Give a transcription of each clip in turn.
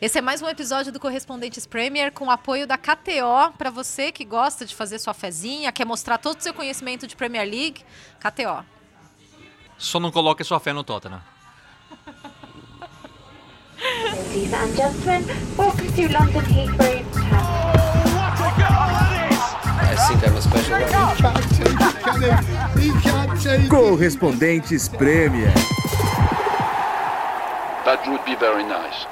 Esse é mais um episódio do Correspondentes Premier com apoio da KTO para você que gosta de fazer sua fezinha, quer mostrar todo o seu conhecimento de Premier League. KTO. Só não coloque sua fé no Tottenham. Ladies and gentlemen, welcome to London Heathrow. Correspondentes Premier. That would be very nice.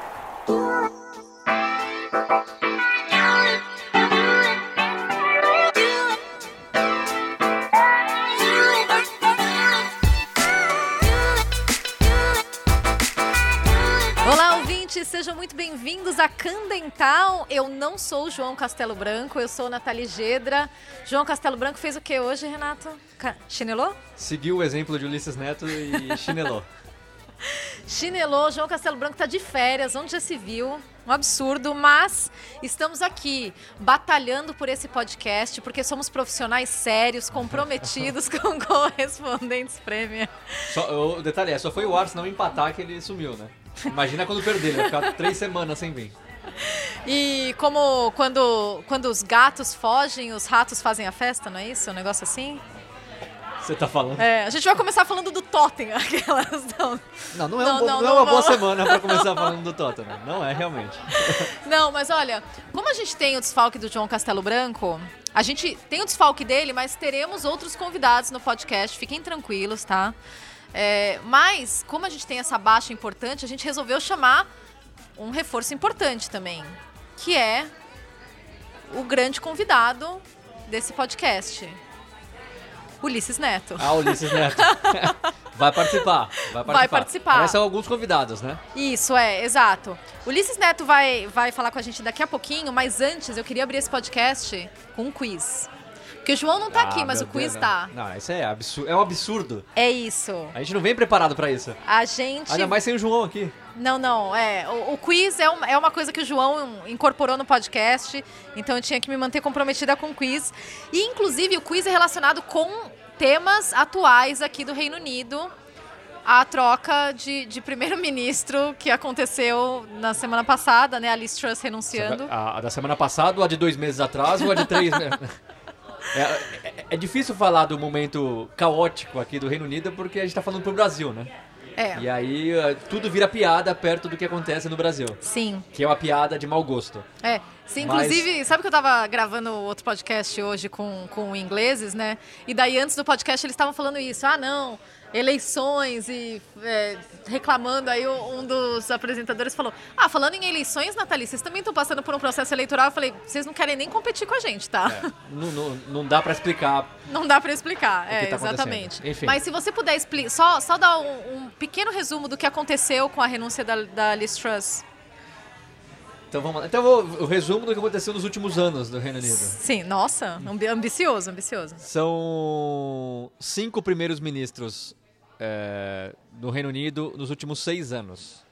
Olá, ouvintes, sejam muito bem-vindos a Candental. Eu não sou o João Castelo Branco, eu sou Nathalie Gedra. João Castelo Branco fez o que hoje, Renato? Ca- Chinelou? Seguiu o exemplo de Ulisses Neto e chinelou. Chinelou, João Castelo Branco tá de férias, onde já se viu? Um absurdo, mas estamos aqui batalhando por esse podcast porque somos profissionais sérios, comprometidos com correspondentes Premier. Só, o detalhe é, só foi o Arsenal empatar que ele sumiu, né? Imagina quando perder, ele vai ficar três semanas sem vir. E como quando, quando os gatos fogem, os ratos fazem a festa, não é isso? Um negócio assim? Você tá falando? É, a gente vai começar falando do Tottenham, aquelas. Não, Não, não é, Não, um não, não é uma boa semana pra começar falando do Tottenham. Não é, realmente. não, mas olha, como a gente tem o desfalque do João Castelo Branco, a gente tem o desfalque dele, mas teremos outros convidados no podcast, fiquem tranquilos, tá? É, mas, como a gente tem essa baixa importante, a gente resolveu chamar um reforço importante também, que é o grande convidado desse podcast, Ulisses Neto. Ah, Ulisses Neto. Vai participar. Vai participar. Vai participar. Mas são alguns convidados, né? Isso, é, exato. Ulisses Neto vai, vai falar com a gente daqui a pouquinho, mas antes eu queria abrir esse podcast com um quiz. Porque o João não tá Ah, aqui, mas o quiz Deus, tá. Não, não, isso é, absurdo, é um absurdo. É isso. A gente não vem preparado pra isso. A gente. Ainda mais sem o João aqui. Não, não, é. O, o quiz é, um- é uma coisa que o João incorporou no podcast, então eu tinha que me manter comprometida com o quiz. E, inclusive, o quiz é relacionado com temas atuais aqui do Reino Unido. A troca de, de primeiro-ministro que aconteceu na semana passada, né? A Liz Truss renunciando. A, a da semana passada, ou a de dois meses atrás, ou a de três meses. É, é- é difícil falar do momento caótico aqui do Reino Unido porque a gente tá falando pro Brasil, né? É, E aí eh, tudo vira piada perto do que acontece no Brasil. sim. Que é uma piada de mau gosto. É, sim, Mas- inclusive, sabe que eu tava gravando outro podcast hoje com, com ingleses, né? E daí antes do podcast eles estavam falando isso. Ah, não, eleições e é, reclamando. Aí um dos apresentadores falou: Ah, falando em eleições, Nathalie, vocês também estão passando por um processo eleitoral. Eu falei: Vocês não querem nem competir com a gente, tá? Não, não, não dá pra explicar. Não dá pra explicar, é, tá exatamente. Enfim. Mas se você puder explicar, só, só dar um, um pequeno resumo do que aconteceu com a renúncia da, da Liz Truss. Então vamos lá. Então o resumo do que aconteceu nos últimos anos do Reino Unido. Sim, nossa, ambi- ambicioso, ambicioso. São cinco primeiros ministros é, do Reino Unido nos últimos seis anos.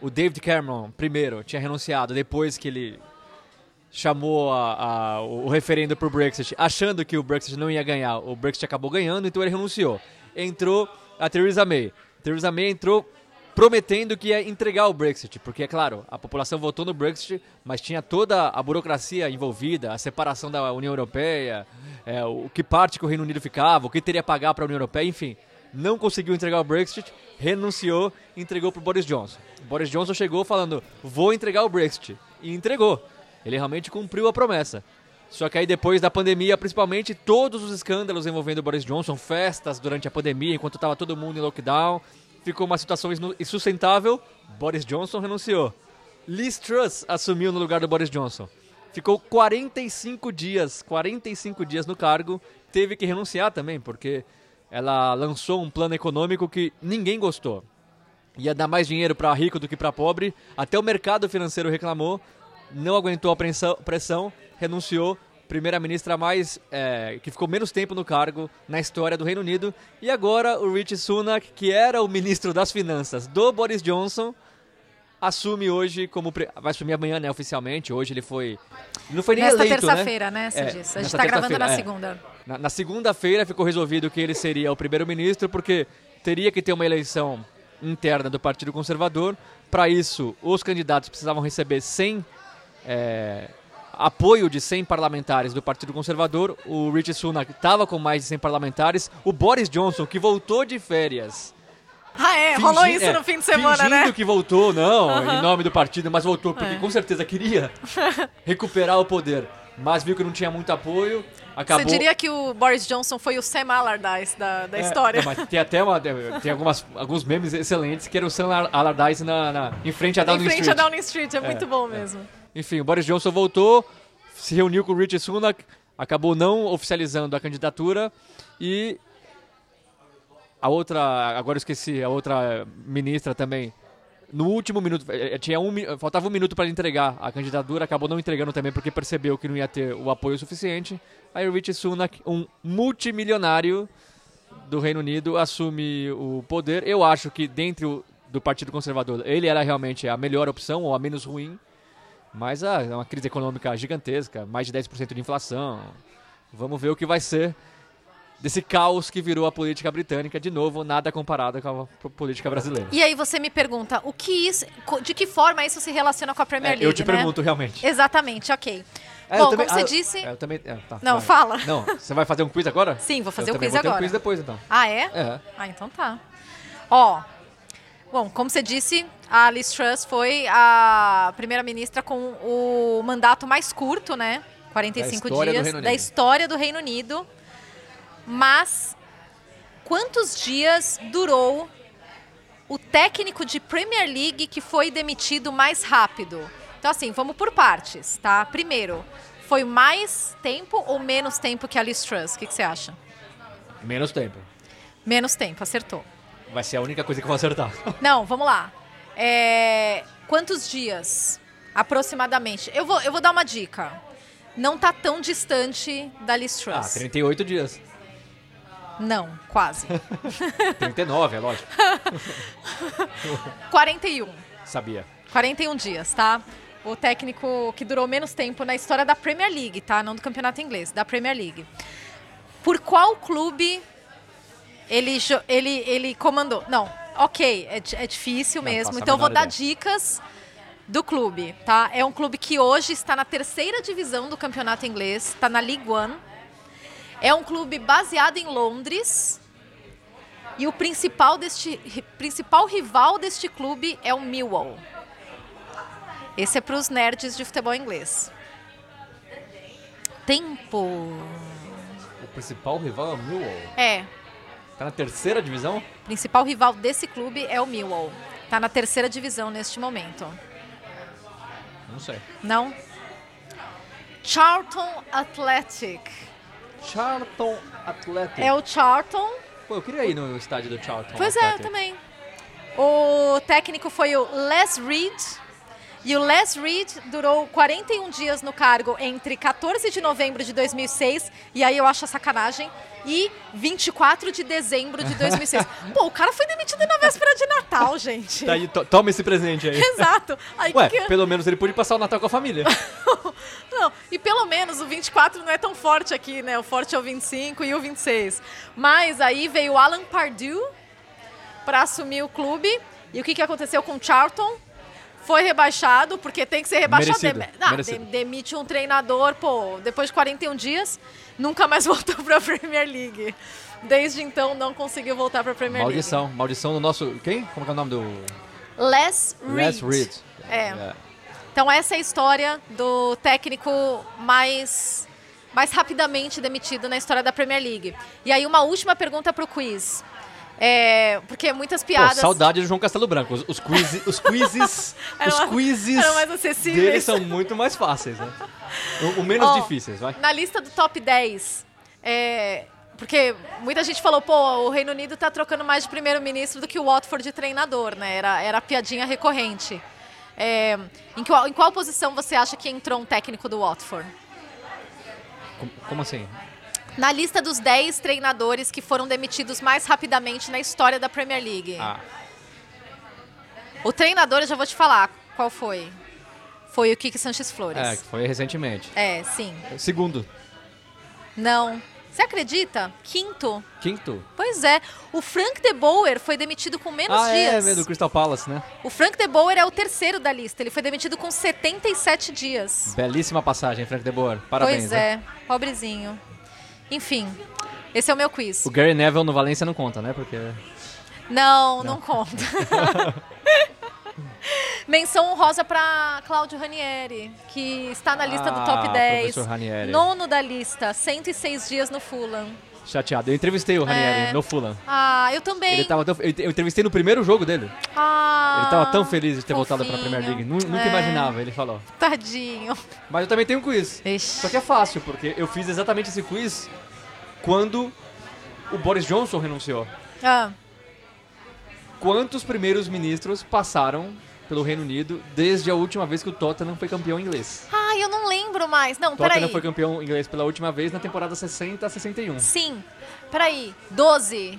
O David Cameron, primeiro, tinha renunciado depois que ele chamou a- a- o referendo para o Brexit, achando que o Brexit não ia ganhar. O Brexit acabou ganhando, então ele renunciou. Entrou a Theresa May. Theresa May entrou prometendo que ia entregar o Brexit, porque, é claro, a população votou no Brexit, mas tinha toda a burocracia envolvida, a separação da União Europeia, é, o que parte que o Reino Unido ficava, o que teria a pagar para a União Europeia, enfim. Não conseguiu entregar o Brexit, renunciou entregou para o Boris Johnson. O Boris Johnson chegou falando, vou entregar o Brexit, e entregou. Ele realmente cumpriu a promessa. Só que aí depois da pandemia, principalmente, todos os escândalos envolvendo o Boris Johnson, festas durante a pandemia, enquanto estava todo mundo em lockdown, ficou uma situação insustentável, Boris Johnson renunciou. Liz Truss assumiu no lugar do Boris Johnson. Ficou 45 dias, 45 dias no cargo, teve que renunciar também, porque ela lançou um plano econômico que ninguém gostou. Ia dar mais dinheiro para rico do que para pobre, até o mercado financeiro reclamou, não aguentou a pressão, renunciou. Primeira-ministra mais é, que ficou menos tempo no cargo na história do Reino Unido. E agora o Rich Sunak, que era o ministro das Finanças do Boris Johnson, assume hoje como. Vai assumir amanhã, né, oficialmente. Hoje ele foi. Não foi nem Nesta eleito, terça-feira, né? Você É. A gente nesta tá gravando na é. segunda. Na, na segunda-feira ficou resolvido que ele seria o primeiro-ministro, porque teria que ter uma eleição interna do Partido Conservador. Para isso, os candidatos precisavam receber 100 é, apoio de 100 parlamentares do Partido Conservador. O Richie Sunak estava com mais de 100 parlamentares. O Boris Johnson, que voltou de férias. Ah, é, rolou fingi- isso é, no fim de semana, fingindo né? que voltou, não, em nome do partido, mas voltou porque É. com certeza queria recuperar o poder. Mas viu que não tinha muito apoio, acabou... Você diria que o Boris Johnson foi o Sam Allardyce da, da É, história. não, tem até uma, tem algumas, alguns memes excelentes que era o Sam Allardyce na, na, em frente a Downing em frente Street. a Downing Street, é, muito bom mesmo. Enfim, o Boris Johnson voltou, se reuniu com o Richie Sunak, acabou não oficializando a candidatura e a outra, agora eu esqueci, a outra ministra também, no último minuto, eh, eh, tinha um, faltava um minuto para entregar a candidatura, acabou não entregando também porque percebeu que não ia ter o apoio suficiente. Aí o Richie Sunak, um multimilionário do Reino Unido, assume o poder. Eu acho que dentro do Partido Conservador ele era realmente a melhor opção ou a menos ruim. Mas ah, é uma crise econômica gigantesca, mais de 10% de inflação. Vamos ver o que vai ser desse caos que virou a política britânica. De novo, nada comparado com a política brasileira. E aí você me pergunta, o que isso, de que forma isso se relaciona com a Premier É, League, eu te né? pergunto realmente. Exatamente, ok. É, Bom, também- como você ah, disse... é, eu também, é, tá, Não, vai. fala. Não, você vai fazer um quiz agora? Sim, vou fazer eu o quiz vou agora. um quiz depois, então. Ah, é? É. Ah, então tá. Ó, bom, como você disse, a Liz Truss foi a primeira-ministra com o mandato mais curto, né? 45 Da dias da história do Reino Unido. Mas quantos dias durou o técnico de Premier League que foi demitido mais rápido? Então, assim, vamos por partes, tá? Primeiro, foi mais tempo ou menos tempo que a Liz Truss? O que, que você acha? Menos tempo. Menos tempo, acertou. Vai ser a única coisa que eu vou acertar. Não, vamos lá. É, quantos dias, aproximadamente? Eu vou, eu vou dar uma dica. Não tá tão distante da Liz Ah, Truss. 38 dias. Não, quase. 39, é lógico. 41. Sabia. 41 dias, tá? O técnico que durou menos tempo na história da Premier League, tá? Não do campeonato inglês, da Premier League. Por qual clube ele, ele, ele comandou? Não, ok, é, é difícil Não mesmo. Então eu vou dar ideia. dicas do clube, tá? É um clube que hoje está na terceira divisão do campeonato inglês, está na League One. É um clube baseado em Londres. E o principal, deste, ri- principal rival deste clube é o Millwall. Esse é para os nerds de futebol inglês. Tempo. O principal rival é o Millwall. É, Tá na terceira divisão? o principal rival desse clube é o Millwall. Tá na terceira divisão neste momento. Não sei. Não? Charlton Athletic. Charlton Athletic. É o Charlton. Pô, eu queria ir no estádio do Charlton Pois é, eu Athletic. também. O técnico foi o Les Reed. E o Les Reed durou 41 dias no cargo entre 14 de novembro de 2006, e aí eu acho a sacanagem, e 24 de dezembro de 2006. Pô, o cara foi demitido na véspera de Natal, gente. Tá aí, to- toma esse presente aí. Exato. Aí, Ué, que- pelo menos ele pôde passar o Natal com a família. Não, e pelo menos o 24 não é tão forte aqui, né? O forte é o 25 e o 26. Mas aí veio o Alan Pardew para assumir o clube. E o que, que aconteceu com o Charlton? Foi rebaixado, porque tem que ser rebaixado. Merecido, Dem- ah, merecido. dem- demite um treinador, pô, depois de 41 dias, nunca mais voltou para a Premier League. Desde então não conseguiu voltar para a Premier maldição. Maldição do nosso... Quem? Como que é o nome do... League. Les Reed. Les Reed. É. Então essa é a história do técnico mais mais rapidamente demitido na história da Premier League. E aí uma última pergunta para o quiz. É, porque muitas Pô, piadas saudade do João Castelo Branco. Os, os, quiz, os quizzes... Eram os quizzes eram mais acessíveis. deles são muito mais fáceis, né? O, o menos Ó, difíceis, vai. na lista do top 10, é, porque muita gente falou, pô, o Reino Unido tá trocando mais de primeiro-ministro do que o Watford de treinador, né? Era, era a piadinha recorrente. É, em, qual, em qual posição você acha que entrou um técnico do Watford? Como, assim? Na lista dos 10 treinadores que foram demitidos mais rapidamente na história da Premier League. Ah, O treinador, eu já vou te falar qual foi. Foi o Kike Sanches é, Flores. que foi recentemente. É, sim. Segundo. Não. Você acredita? Quinto. Quinto? Pois é. O Frank De Boer foi demitido com menos ah, dias. é, do Crystal Palace, né? O Frank De Boer é o terceiro da lista. Ele foi demitido com 77 dias. Belíssima passagem, Frank De Boer. Parabéns. pois né? é, pobrezinho. Enfim, esse é o meu quiz. O Gary Neville no Valência não conta, né? Porque. Não, não, conta. Menção honrosa para Cláudio Ranieri, que está na lista do Ah, top 10. professor Ranieri. Nono da lista, 106 dias no Fulham. Chateado. Eu entrevistei o Ranieri É. no Fulham. Ah, eu também. Ele tava tão, eu entrevistei no primeiro jogo dele. Ah, Ele tava tão feliz de ter voltado pra fofinho. Premier League. Nu- Nunca É, imaginava, ele falou. Tadinho. Mas eu também tenho um quiz. Ixi. Só que é fácil, porque eu fiz exatamente esse quiz quando o Boris Johnson renunciou. Ah, Quantos primeiros ministros passaram pelo Reino Unido desde a última vez que o Tottenham foi campeão inglês? ah, eu não lembro mais. Não, O Tottenham peraí. foi campeão inglês pela última vez na temporada 60 a 61. Sim, peraí. 12.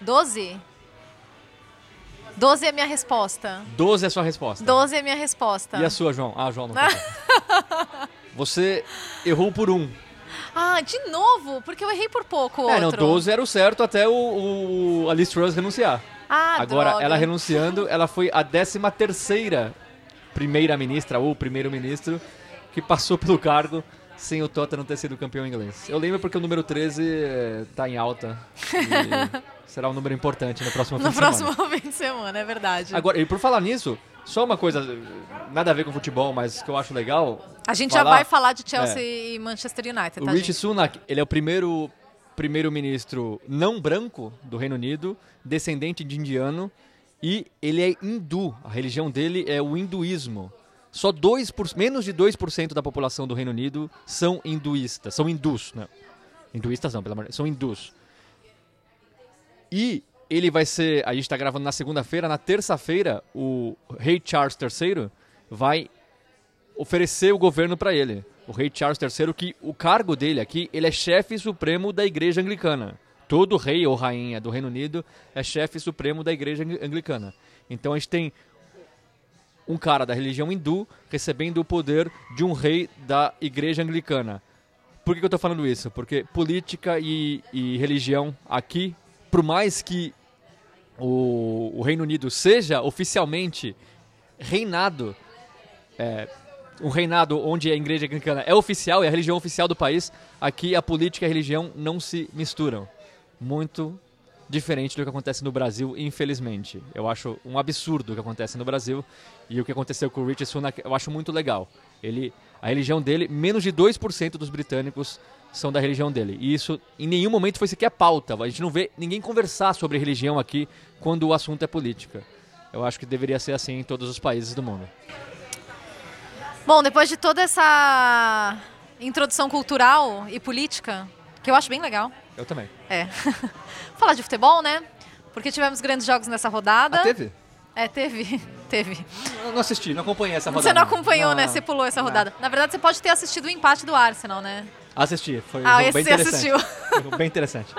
12? 12 é minha resposta. 12 é a sua resposta. 12 é minha resposta. E a sua, João? Ah, João não tá. Você errou por um. Ah, de novo? Porque eu errei por pouco É, não, outro. 12 era o certo até o, o a Liz Truss renunciar. Ah, Agora, droga. ela renunciando, ela foi a 13 terceira primeira-ministra ou primeiro-ministro que passou pelo cargo sem o Tottenham ter sido campeão inglês. Eu lembro porque o número 13 eh, tá em alta e será um número importante no próximo fim No de semana. próximo fim de semana, é verdade. Agora, e por falar nisso, só uma coisa, nada a ver com futebol, mas que eu acho legal. a gente já falar- vai falar de Chelsea e Manchester United, O tá, Rishi gente? Sunak, ele é o primeiro primeiro-ministro não branco do Reino Unido, descendente de indiano, e ele é hindu. A religião dele é o hinduísmo. Só 2%, menos de 2% da população do Reino Unido são hinduístas, são hindus, né? Hinduístas não, pelo amor de são hindus. E ele vai ser, a gente está gravando na segunda-feira, na terça-feira, o rei Charles III vai oferecer o governo para ele. O rei Charles III, que o cargo dele aqui, ele é chefe supremo da igreja anglicana. Todo rei ou rainha do Reino Unido é chefe supremo da igreja angli- anglicana. Então a gente tem um cara da religião hindu recebendo o poder de um rei da igreja anglicana. Por que eu estou falando isso? Porque política e, e religião aqui, por mais que o, o Reino Unido seja oficialmente reinado, é, um reinado onde a igreja anglicana é oficial, é a religião oficial do país, aqui a política e a religião não se misturam. Muito diferente do que acontece no Brasil, infelizmente. Eu acho um absurdo o que acontece no Brasil e o que aconteceu com o Richard Sunak, eu acho muito legal. Ele, a religião dele, menos de 2% dos britânicos são da religião dele. E isso em nenhum momento foi sequer pauta. A gente não vê ninguém conversar sobre religião aqui quando o assunto é política. Eu acho que deveria ser assim em todos os países do mundo. Bom, depois de toda essa introdução cultural e política, que eu acho bem legal. Eu também. É. Falar de futebol, né? Porque tivemos grandes jogos nessa rodada. Ah, teve? É, teve. Teve. Eu não assisti, não acompanhei essa rodada. Você não acompanhou, né? Não. Você pulou essa Não. rodada. Na verdade, você pode ter assistido o empate do Arsenal, né? Assisti, foi Ah, um jogo esse bem você interessante. assistiu. Bem interessante.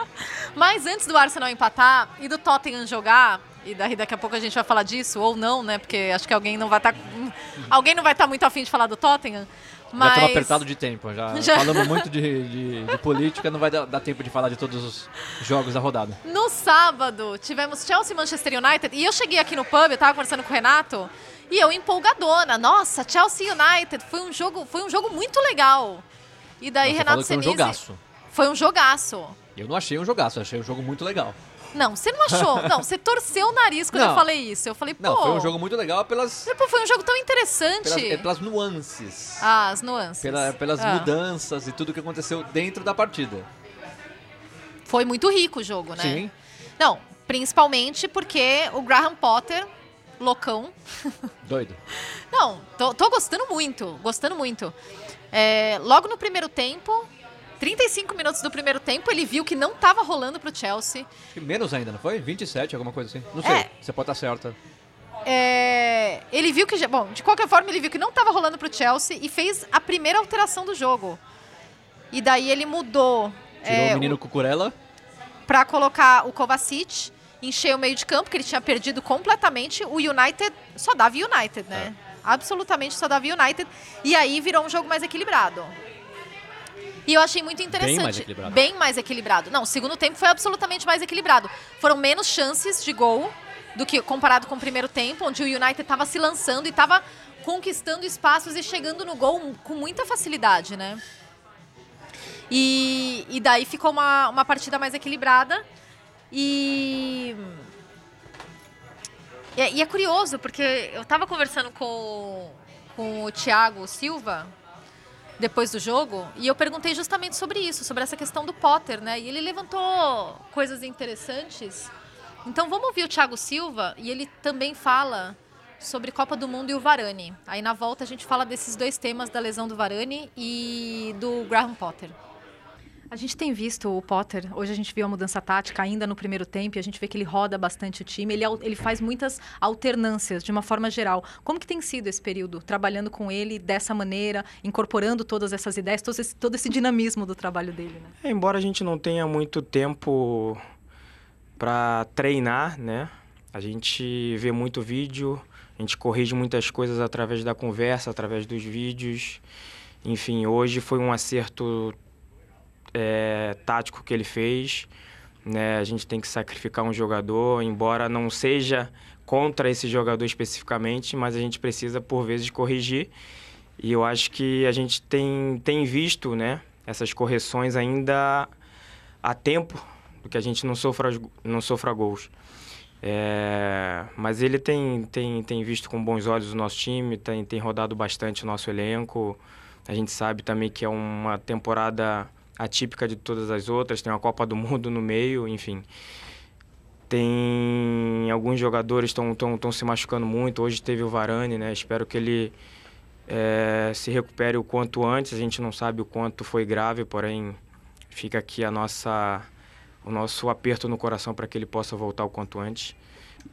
Mas antes do Arsenal empatar e do Tottenham jogar, e daí daqui a pouco a gente vai falar disso, ou não, né? Porque acho que alguém não vai estar. alguém não vai estar muito afim de falar do Tottenham. Mas... Já estamos apertado de tempo. Já, Já. falamos muito de, de- de política, não vai dar, dar tempo de falar de todos os jogos da rodada. No sábado, tivemos Chelsea e Manchester United. E eu cheguei aqui no pub, eu tava conversando com o Renato, e eu empolgadona. Nossa, Chelsea United foi um jogo, foi um jogo muito legal. E daí você Renato que foi um Senise- jogaço. Foi um jogaço. Eu não achei um jogaço, achei um jogo muito legal. Não, você não achou? não, você torceu o nariz quando Não. eu falei isso. Eu falei, pô. Não, foi um jogo muito legal pelas, Pô, foi um jogo tão interessante. pelas, é, pelas nuances. Ah, as nuances. Pela- pelas Ah. mudanças e tudo que aconteceu dentro da partida. Foi muito rico o jogo, né? Sim. Não, principalmente porque o Graham Potter, loucão. Doido. Não, tô, tô gostando muito, gostando muito. É, logo no primeiro tempo, 35 minutos do primeiro tempo, ele viu que não tava rolando pro Chelsea. Acho que menos ainda, não foi? 27, alguma coisa assim? Não sei, É. você pode estar certa. É, ele viu que, já- bom, de qualquer forma, ele viu que não tava rolando pro Chelsea e fez a primeira alteração do jogo. E daí ele mudou Tirou é, o menino Cucurella. para colocar o Kovacic, encher o meio de campo, que ele tinha perdido completamente. O United só dava United, né? Absolutamente só dava United. E aí virou um jogo mais equilibrado. E eu achei muito interessante. mais equilibrado. Bem mais equilibrado. Não, o segundo tempo foi absolutamente mais equilibrado. Foram menos chances de gol do que comparado com o primeiro tempo, onde o United estava se lançando e estava conquistando espaços e chegando no gol com muita facilidade, né? E, e daí ficou uma, uma partida mais equilibrada. E, e é, e é curioso, porque eu estava conversando com, com o Thiago Silva depois do jogo e eu perguntei justamente sobre isso, sobre essa questão do Potter, né? E ele levantou coisas interessantes. Então vamos ouvir o Thiago Silva e ele também fala sobre Copa do Mundo e o Varane. Aí na volta a gente fala desses dois temas da lesão do Varane e do Graham Potter. A gente tem visto o Potter, hoje a gente viu a mudança tática ainda no primeiro tempo, e a gente vê que ele roda bastante o time, ele, al- ele faz muitas alternâncias de uma forma geral. Como que tem sido esse período, trabalhando com ele dessa maneira, incorporando todas essas ideias, todo esse, todo esse dinamismo do trabalho dele, né? É, embora a gente não tenha muito tempo para treinar, né? A gente vê muito vídeo, a gente corrige muitas coisas através da conversa, através dos vídeos. Enfim, hoje foi um acerto é, tático que ele fez. Né? A gente tem que sacrificar um jogador, embora não seja contra esse jogador especificamente, mas a gente precisa por vezes corrigir. E eu acho que a gente tem, tem visto né, essas correções ainda a tempo do que a gente não sofra, não sofra gols. É, mas ele tem, tem, tem visto com bons olhos o nosso time, tem, tem rodado bastante o nosso elenco. A gente sabe também que é uma temporada atípica de todas as outras, tem uma Copa do Mundo no meio, enfim. Tem alguns jogadores estão se machucando muito. Hoje teve o Varane, né? Espero que ele é, se recupere o quanto antes. A gente não sabe o quanto foi grave, porém fica aqui a nossa o nosso aperto no coração para que ele possa voltar o quanto antes.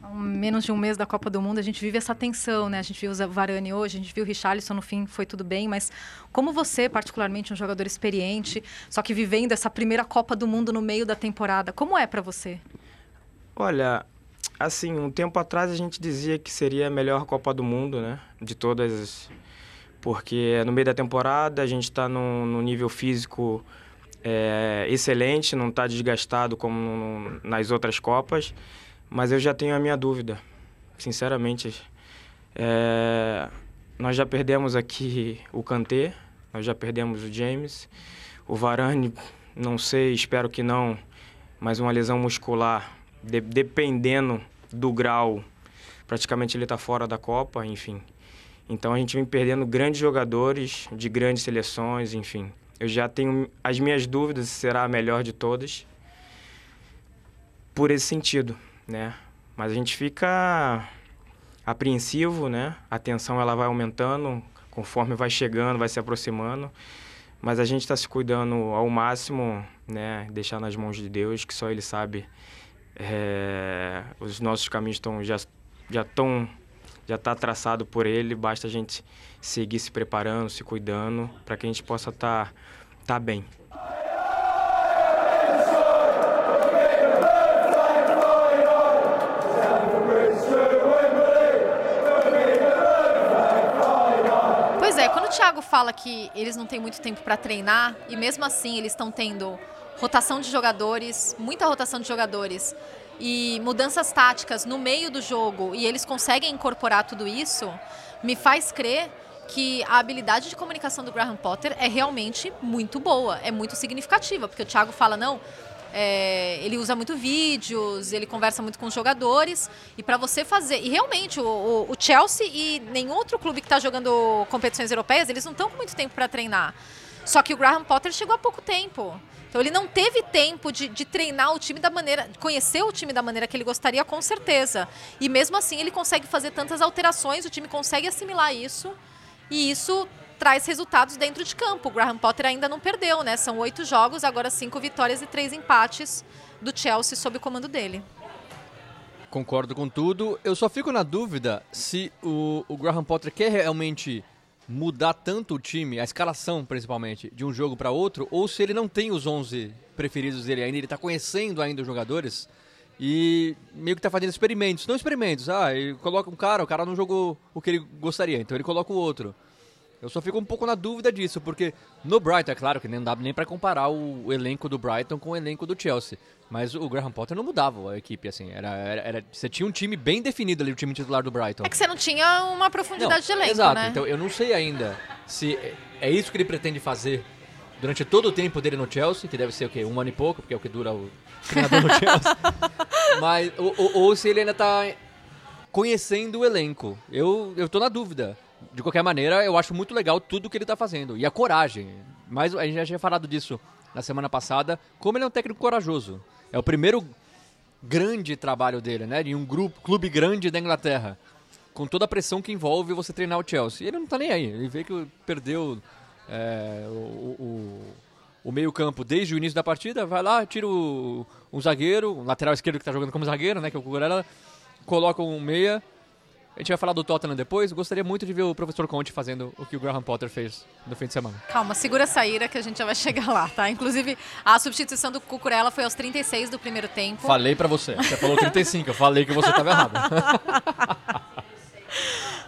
Há menos de um mês da Copa do Mundo, a gente vive essa tensão, né? A gente viu o Varane hoje, a gente viu o Richarlison, no fim foi tudo bem, mas como você, particularmente um jogador experiente, só que vivendo essa primeira Copa do Mundo no meio da temporada, como é pra você? Olha, assim, um tempo atrás a gente dizia que seria a melhor Copa do Mundo, né? De todas, porque no meio da temporada a gente está num, num nível físico é, excelente, não está desgastado como nas outras Copas, mas eu já tenho a minha dúvida, sinceramente. É, nós já perdemos aqui o Kanté, nós já perdemos o James, o Varane, não sei, espero que não, mas uma lesão muscular, de- dependendo do grau, praticamente ele está fora da Copa, enfim. Então a gente vem perdendo grandes jogadores de grandes seleções, enfim. Eu já tenho as minhas dúvidas se será a melhor de todas por esse sentido, né? Mas a gente fica apreensivo, né? A tensão ela vai aumentando conforme vai chegando, vai se aproximando. Mas a gente está se cuidando ao máximo, né? Deixar nas mãos de Deus, que só Ele sabe. É, os nossos caminhos estão já já estão já está traçado por Ele. Basta a gente seguir se preparando, se cuidando, para que a gente possa estar tá bem. Pois é, quando o Thiago fala que eles não têm muito tempo para treinar e mesmo assim eles estão tendo rotação de jogadores, muita rotação de jogadores e mudanças táticas no meio do jogo e eles conseguem incorporar tudo isso, me faz crer que a habilidade de comunicação do Graham Potter é realmente muito boa, é muito significativa, porque o Thiago fala não, é, ele usa muito vídeos, ele conversa muito com os jogadores. E para você fazer. E realmente, o, o- o Chelsea e nenhum outro clube que está jogando competições europeias, eles não estão com muito tempo para treinar. Só que o Graham Potter chegou há pouco tempo. Então ele não teve tempo de, de treinar o time da maneira. conhecer o time da maneira que ele gostaria, com certeza. E mesmo assim ele consegue fazer tantas alterações, o time consegue assimilar isso. E isso traz resultados dentro de campo. O Graham Potter ainda não perdeu, né? São oito jogos, agora cinco vitórias e três empates do Chelsea sob o comando dele. Concordo com tudo. Eu só fico na dúvida se o, o Graham Potter quer realmente mudar tanto o time, a escalação principalmente, de um jogo para outro, ou se ele não tem os 11 preferidos dele ainda, ele tá conhecendo ainda os jogadores e meio que tá fazendo experimentos. Não experimentos, ah, ele coloca um cara, o cara não jogou o que ele gostaria, então ele coloca o outro. Eu só fico um pouco na dúvida disso, porque no Brighton, é claro que nem dá nem pra comparar o, elenco do Brighton com o elenco do Chelsea. Mas o Graham Potter não mudava a equipe, assim. Era, era, era- você tinha um time bem definido ali, o time titular do Brighton. É que você não tinha uma profundidade de elenco, exato, né? então eu não sei ainda se é- é isso que ele pretende fazer durante todo o tempo dele no Chelsea, que deve ser o quê? Um ano e pouco, porque é o que dura o treinador no Chelsea. Mas, ou, ou- ou se ele ainda tá conhecendo o elenco. Eu, eu tô na dúvida. De qualquer maneira, eu acho muito legal tudo que ele tá fazendo. E a coragem. Mas a gente já tinha falado disso na semana passada, como ele é um técnico corajoso. É o primeiro grande trabalho dele, né? Em um grupo, clube grande da Inglaterra. Com toda a pressão que envolve você treinar o Chelsea. Ele não tá nem aí. Ele vê que perdeu é, o, o, o meio-campo desde o início da partida. Vai lá, tira o, um zagueiro, um lateral esquerdo que tá jogando como zagueiro, né? Que é o Cucurella. Coloca um meia. A gente vai falar do Tottenham depois. Gostaria muito de ver o professor Conte fazendo o que o Graham Potter fez no fim de semana. Calma, segura essa ira que a gente já vai chegar lá, tá? Inclusive, a substituição do Cucurella foi aos 36 do primeiro tempo. Falei pra você. Você falou 35. Eu falei que você tava errado.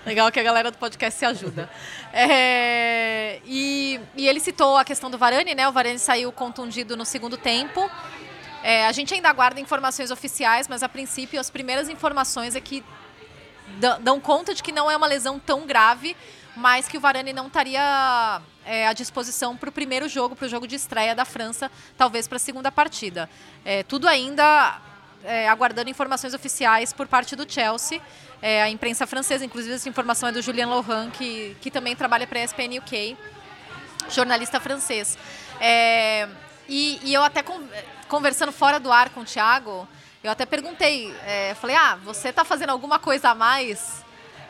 Legal que a galera do podcast se ajuda. É, e, e ele citou a questão do Varane, né? O Varane saiu contundido no segundo tempo. É, a gente ainda aguarda informações oficiais, mas a princípio as primeiras informações é que dão conta de que não é uma lesão tão grave, mas que o Varane não estaria é, à disposição para o primeiro jogo, para o jogo de estreia da França, talvez para a segunda partida. É, tudo ainda é, aguardando informações oficiais por parte do Chelsea. É, a imprensa francesa, inclusive essa informação é do Julien Lohan, que, que também trabalha para a ESPN UK, jornalista francês. É, e, e eu até con- conversando fora do ar com o Thiago, eu até perguntei, é, falei, ah, você está fazendo alguma coisa a mais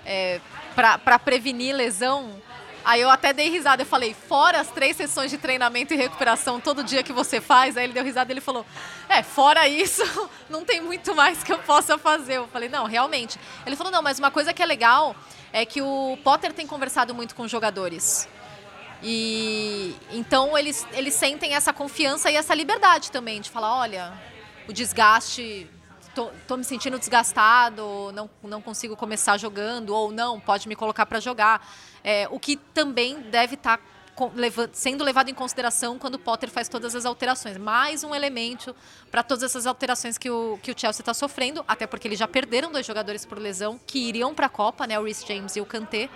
é, para prevenir lesão? Aí eu até dei risada, eu falei, fora as três sessões de treinamento e recuperação todo dia que você faz, aí ele deu risada e ele falou, é, fora isso, não tem muito mais que eu possa fazer. Eu falei, não, realmente. Ele falou, não, mas uma coisa que é legal é que o Potter tem conversado muito com os jogadores. E então eles, eles sentem essa confiança e essa liberdade também de falar, olha, o desgaste, tô, tô me sentindo desgastado, não, não consigo começar jogando, ou não, pode me colocar para jogar. É, o que também deve estar sendo levado em consideração quando o Potter faz todas as alterações. Mais um elemento para todas essas alterações que o, que o Chelsea está sofrendo, até porque eles já perderam dois jogadores por lesão que iriam para a Copa, né, o Reece James e o Kanté.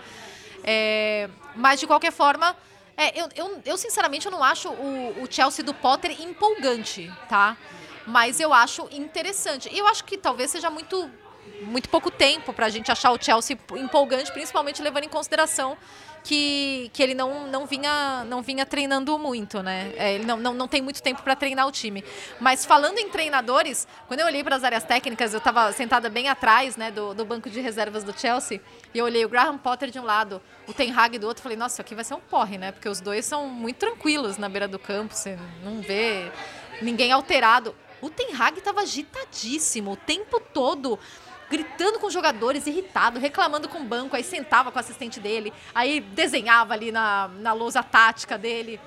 É, mas, de qualquer forma, é, eu, eu, eu, sinceramente eu não acho o, o Chelsea do Potter empolgante, tá? Mas eu acho interessante. E eu acho que talvez seja muito, muito pouco tempo para a gente achar o Chelsea empolgante, principalmente levando em consideração que, que ele não, não, vinha, não vinha treinando muito, né? É, ele não, não, não tem muito tempo para treinar o time. Mas falando em treinadores, quando eu olhei para as áreas técnicas, eu estava sentada bem atrás né, do, do banco de reservas do Chelsea, e eu olhei o Graham Potter de um lado, o Ten Hag do outro, falei, nossa, isso aqui vai ser um porre, né? Porque os dois são muito tranquilos na beira do campo, você não vê ninguém alterado. O Ten Hag estava agitadíssimo o tempo todo gritando com os jogadores, irritado, reclamando com o banco, aí sentava com o assistente dele, aí desenhava ali na, na lousa tática dele.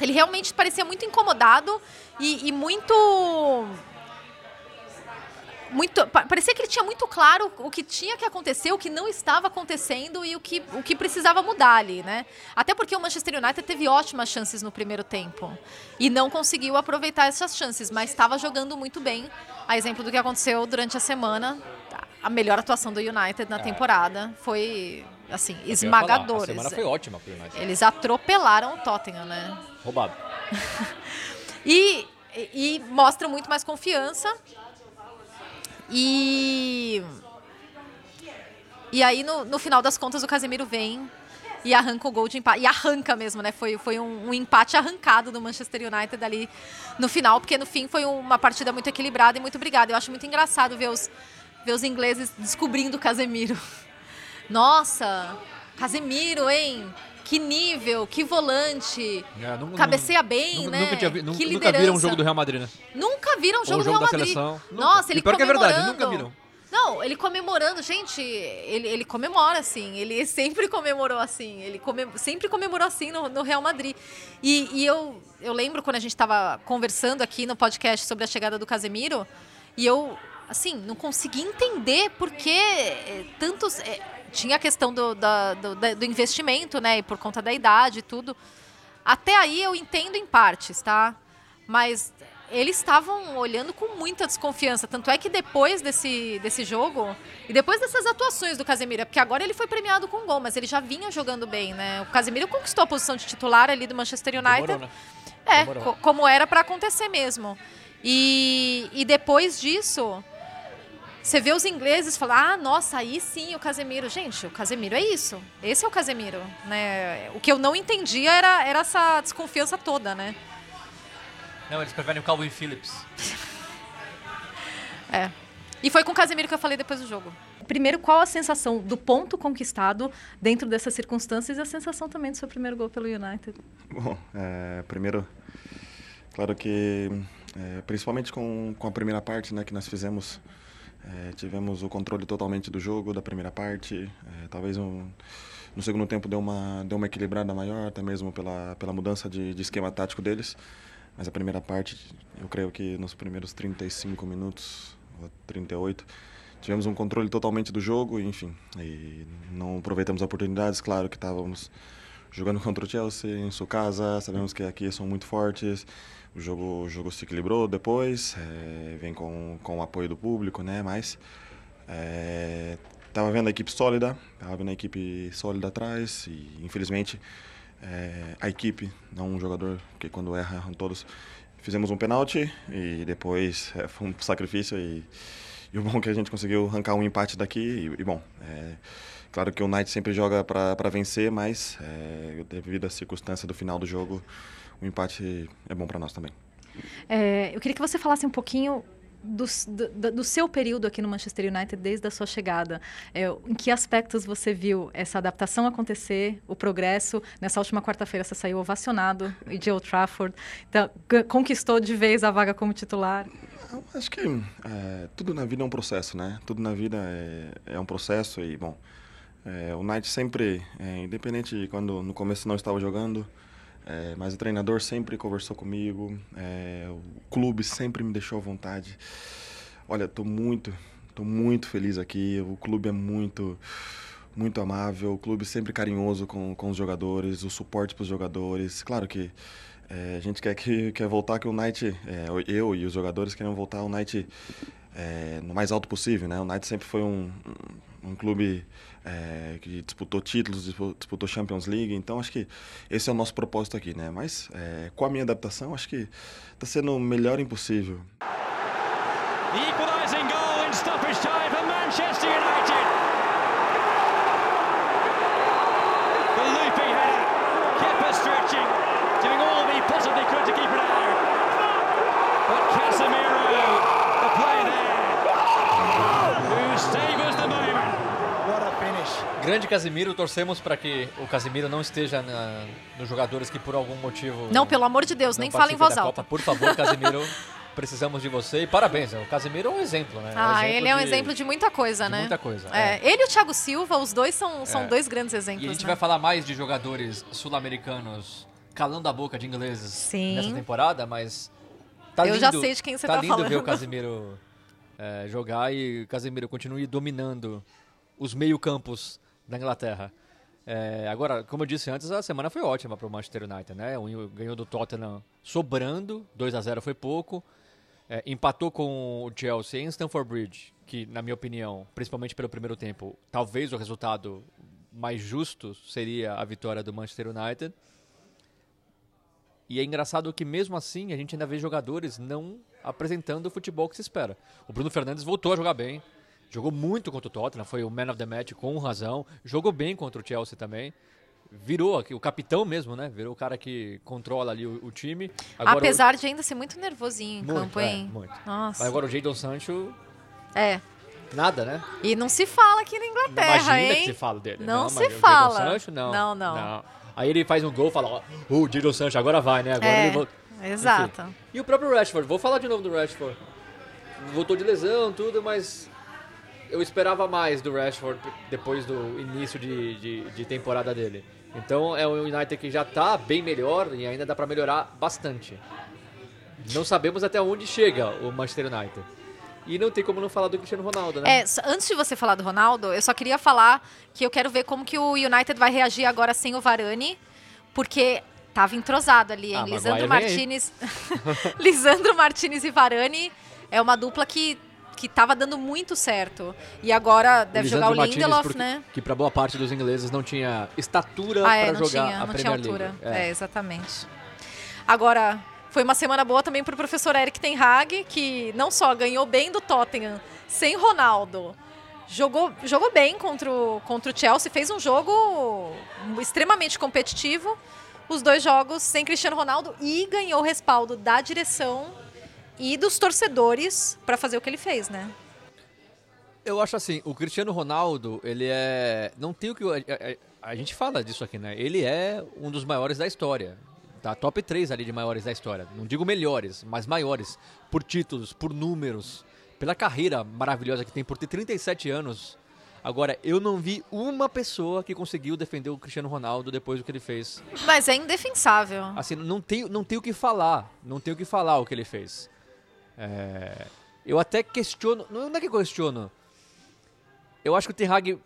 Ele realmente parecia muito incomodado e, e muito. Muito, parecia que ele tinha muito claro o que tinha que acontecer, o que não estava acontecendo e o que, o que precisava mudar ali, né? Até porque o Manchester United teve ótimas chances no primeiro tempo e não conseguiu aproveitar essas chances, mas estava jogando muito bem. A exemplo do que aconteceu durante a semana, a melhor atuação do United na temporada foi assim esmagadora. A semana foi ótima pro United. Eles atropelaram o Tottenham, né? Roubado. e, e, e mostram muito mais confiança. E e aí no, no final das contas o Casemiro vem e arranca o gol de empate. E arranca mesmo, né? Foi, foi um, um, empate arrancado do Manchester United ali no final, porque no fim foi uma partida muito equilibrada e muito obrigada. Eu acho muito engraçado ver os, ver os ingleses descobrindo o Casemiro. Nossa, Casemiro, hein? Que nível, que volante. É, não, cabeceia bem, nunca, né? Nunca, tinha, vi, nunca liderança. viram um jogo do Real Madrid, né? Nunca viram um jogo, jogo do Real da Madrid. seleção. Nossa, Nunca. ele e pior que é verdade, comemorando. nunca viram. Não, ele comemorando, gente, ele, ele comemora assim, ele sempre comemorou assim, ele come, sempre comemorou assim no, no Real Madrid. E, e, eu, eu lembro quando a gente estava conversando aqui no podcast sobre a chegada do Casemiro, e eu, assim, não consegui entender por que eh, tantos. eh, tinha a questão do, da- do, do investimento, né? E por conta da idade e tudo. Até aí eu entendo em partes, tá? Mas eles estavam olhando com muita desconfiança. Tanto é que depois desse, desse jogo, e depois dessas atuações do Casemiro, porque agora ele foi premiado com gol, mas ele já vinha jogando bem, né? O Casemiro conquistou a posição de titular ali do Manchester United. Demorou, né? É, Demorou. co- como era pra acontecer mesmo. E, e depois disso, você vê os ingleses falar: ah, nossa, aí sim o Casemiro. Gente, o Casemiro é isso. Esse é o Casemiro. Né? O que eu não entendia era, era essa desconfiança toda, né? Não, eles preferem o Calvin Phillips. É. E foi com o Casemiro que eu falei depois do jogo. Primeiro, qual a sensação do ponto conquistado dentro dessas circunstâncias e a sensação também do seu primeiro gol pelo United? Bom, é, primeiro, claro que, é, principalmente com, com a primeira parte né, que nós fizemos, é, tivemos o controle totalmente do jogo, da primeira parte. É, talvez um, no segundo tempo deu uma, deu uma equilibrada maior, até mesmo pela, pela mudança de, de esquema tático deles. Mas a primeira parte, eu creio que nos primeiros 35 minutos, ou 38, tivemos um controle totalmente do jogo, enfim. E não aproveitamos oportunidades, claro que estávamos jogando contra o Chelsea em sua casa, sabemos que aqui são muito fortes. O jogo, o jogo se equilibrou depois, eh, vem com, com o apoio do público, né? Mas eh, tava vendo a equipe sólida, tava vendo a equipe sólida atrás e infelizmente eh, a equipe, não um jogador, porque quando erra erram todos. Fizemos um pênalti e depois eh, foi um sacrifício e, e o bom é que a gente conseguiu arrancar um empate daqui e, e bom, eh, Claro que o Knight sempre joga para vencer, mas é, devido à circunstância do final do jogo, o empate é bom para nós também. É, eu queria que você falasse um pouquinho do, do, do seu período aqui no Manchester United desde a sua chegada. É, em que aspectos você viu essa adaptação acontecer, o progresso? Nessa última quarta-feira você saiu ovacionado de Old Trafford, então, conquistou de vez a vaga como titular. Eu acho que é, tudo na vida é um processo, né? Tudo na vida é, é um processo e, bom, é, o Knight sempre, é, independente de quando no começo não estava jogando, é, mas o treinador sempre conversou comigo, é, o clube sempre me deixou à vontade. Olha, estou muito, estou muito feliz aqui. O clube é muito, muito amável. O clube sempre carinhoso com, com os jogadores, o suporte para os jogadores. Claro que é, a gente quer que quer voltar que o Knight, é, eu e os jogadores querem voltar o Knight é, no mais alto possível, né? O Knight sempre foi um, um, um clube é, que disputou títulos, dispu- disputou Champions League, então acho que esse é o nosso propósito aqui, né? Mas é, com a minha adaptação, acho que está sendo o melhor impossível. The equalising goal in stoppage time for Manchester United. The looping header kept us stretching, doing all he possibly could to keep it out. But Casemiro, the player there, who savours the moment. What a finish. Grande Casimiro, torcemos para que o Casimiro não esteja na- nos jogadores que por algum motivo. Não, pelo amor de Deus, nem fala em voz alta. Copa. Por favor, Casimiro, precisamos de você. E parabéns, o Casimiro é um exemplo, né? Ah, exemplo ele é um de- exemplo de muita coisa, de né? muita coisa, É, é. Ele e o Thiago Silva, os dois são, são É. dois grandes E exemplos. a gente né? vai falar mais de jogadores sul-americanos calando a boca de ingleses Sim. nessa temporada, mas tá Eu lindo, já sei de quem você tá lindo ver o Casimiro é, jogar e o Casimiro continue dominando os meio-campos da Inglaterra. É, agora, como eu disse antes, a semana foi ótima para o Manchester United, né? O ganhou do Tottenham sobrando, 2 a 0 foi pouco. É, empatou com o Chelsea em Stamford Bridge, que, na minha opinião, principalmente pelo primeiro tempo, talvez o resultado mais justo seria a vitória do Manchester United. E é engraçado que, mesmo assim, a gente ainda vê jogadores não apresentando o futebol que se espera. O Bruno Fernandes voltou a jogar bem, jogou muito contra o Tottenham, foi o man of the match com razão, jogou bem contra o Chelsea também. Virou aqui, o capitão mesmo, né? Virou o cara que controla ali o, o time. Agora o- Apesar de ainda ser muito nervosinho em Muito, campo, é, hein? muito. Nossa. Mas agora o Jadon Sancho, É. nada, né? E não se fala aqui na Inglaterra, Imagina hein? que se fala dele. Não mas se o Jadon fala. Sancho, não. Não, não. Aí ele faz um gol e fala, ó, o Jadon Sancho agora vai, né? Agora É, ele volta. exato. Enfim. E o próprio Rashford, vou falar de novo do Rashford. Voltou de lesão, tudo, mas eu esperava mais do Rashford depois do início de, de, de temporada dele. Então é um United que já tá bem melhor e ainda dá pra melhorar bastante. Não sabemos até onde chega o Manchester United. E não tem como não falar do Cristiano Ronaldo, né? É, antes de você falar do Ronaldo, eu só queria falar que eu quero ver como que o United vai reagir agora sem o Varane, porque tava entrosado ali, hein? Ah, Lisandro. Martinez. Lisandro Martinez e Varane é uma dupla que, que tava dando muito certo. E agora deve jogar o Lindelof, porque- né? Que pra boa parte dos ingleses não tinha estatura Ah, é, para jogar tinha, a não tinha Premier altura. League. É. exatamente. Agora, foi uma semana boa também pro professor Eric Ten Hag, que não só ganhou bem do Tottenham sem Ronaldo, jogou, jogou bem contra o, contra o Chelsea, fez um jogo extremamente competitivo, os dois jogos sem Cristiano Ronaldo e ganhou o respaldo da direção e dos torcedores para fazer o que ele fez, né? Eu acho assim, o Cristiano Ronaldo, ele é. Não tem o que. A, a- a gente fala disso aqui, né? Ele é um dos maiores da história. Tá top 3 ali de maiores da história. Não digo melhores, mas maiores. Por títulos, por números, pela carreira maravilhosa que tem, por ter 37 anos. Agora, eu não vi uma pessoa que conseguiu defender o Cristiano Ronaldo depois do que ele fez. Mas é indefensável. Assim, não tem, não tem o que falar. Não tem o que falar o que ele fez. É, eu até questiono. Não é que questiono. Eu acho que o Ten Hag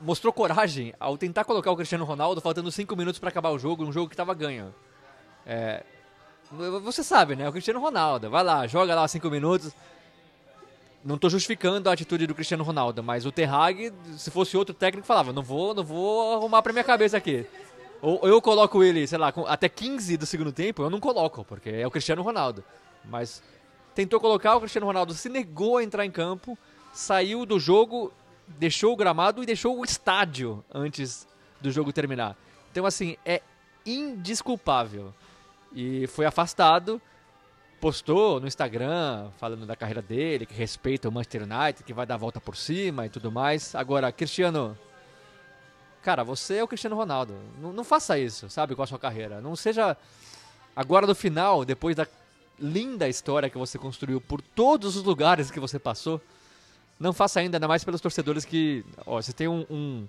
mostrou coragem ao tentar colocar o Cristiano Ronaldo faltando 5 minutos para acabar o jogo, um jogo que estava ganho. É, você sabe, né? O Cristiano Ronaldo. Vai lá, joga lá 5 minutos. Não tô justificando a atitude do Cristiano Ronaldo, mas o Ten Hag, se fosse outro técnico, falava: não vou, não vou arrumar pra minha cabeça aqui. Ou eu coloco ele, sei lá, até 15 do segundo tempo, eu não coloco, porque é o Cristiano Ronaldo. Mas tentou colocar o Cristiano Ronaldo, se negou a entrar em campo, saiu do jogo, deixou o gramado e deixou o estádio antes do jogo terminar. Então, assim, é indisculpável. E foi afastado, postou no Instagram falando da carreira dele, que respeita o Manchester United, que vai dar a volta por cima e tudo mais. Agora, Cristiano, cara, você é o Cristiano Ronaldo. Não, não faça isso, sabe, com a sua carreira. Não seja agora no final, depois da linda história que você construiu por todos os lugares que você passou, não faça ainda, ainda mais pelos torcedores que, ó, você tem um, um-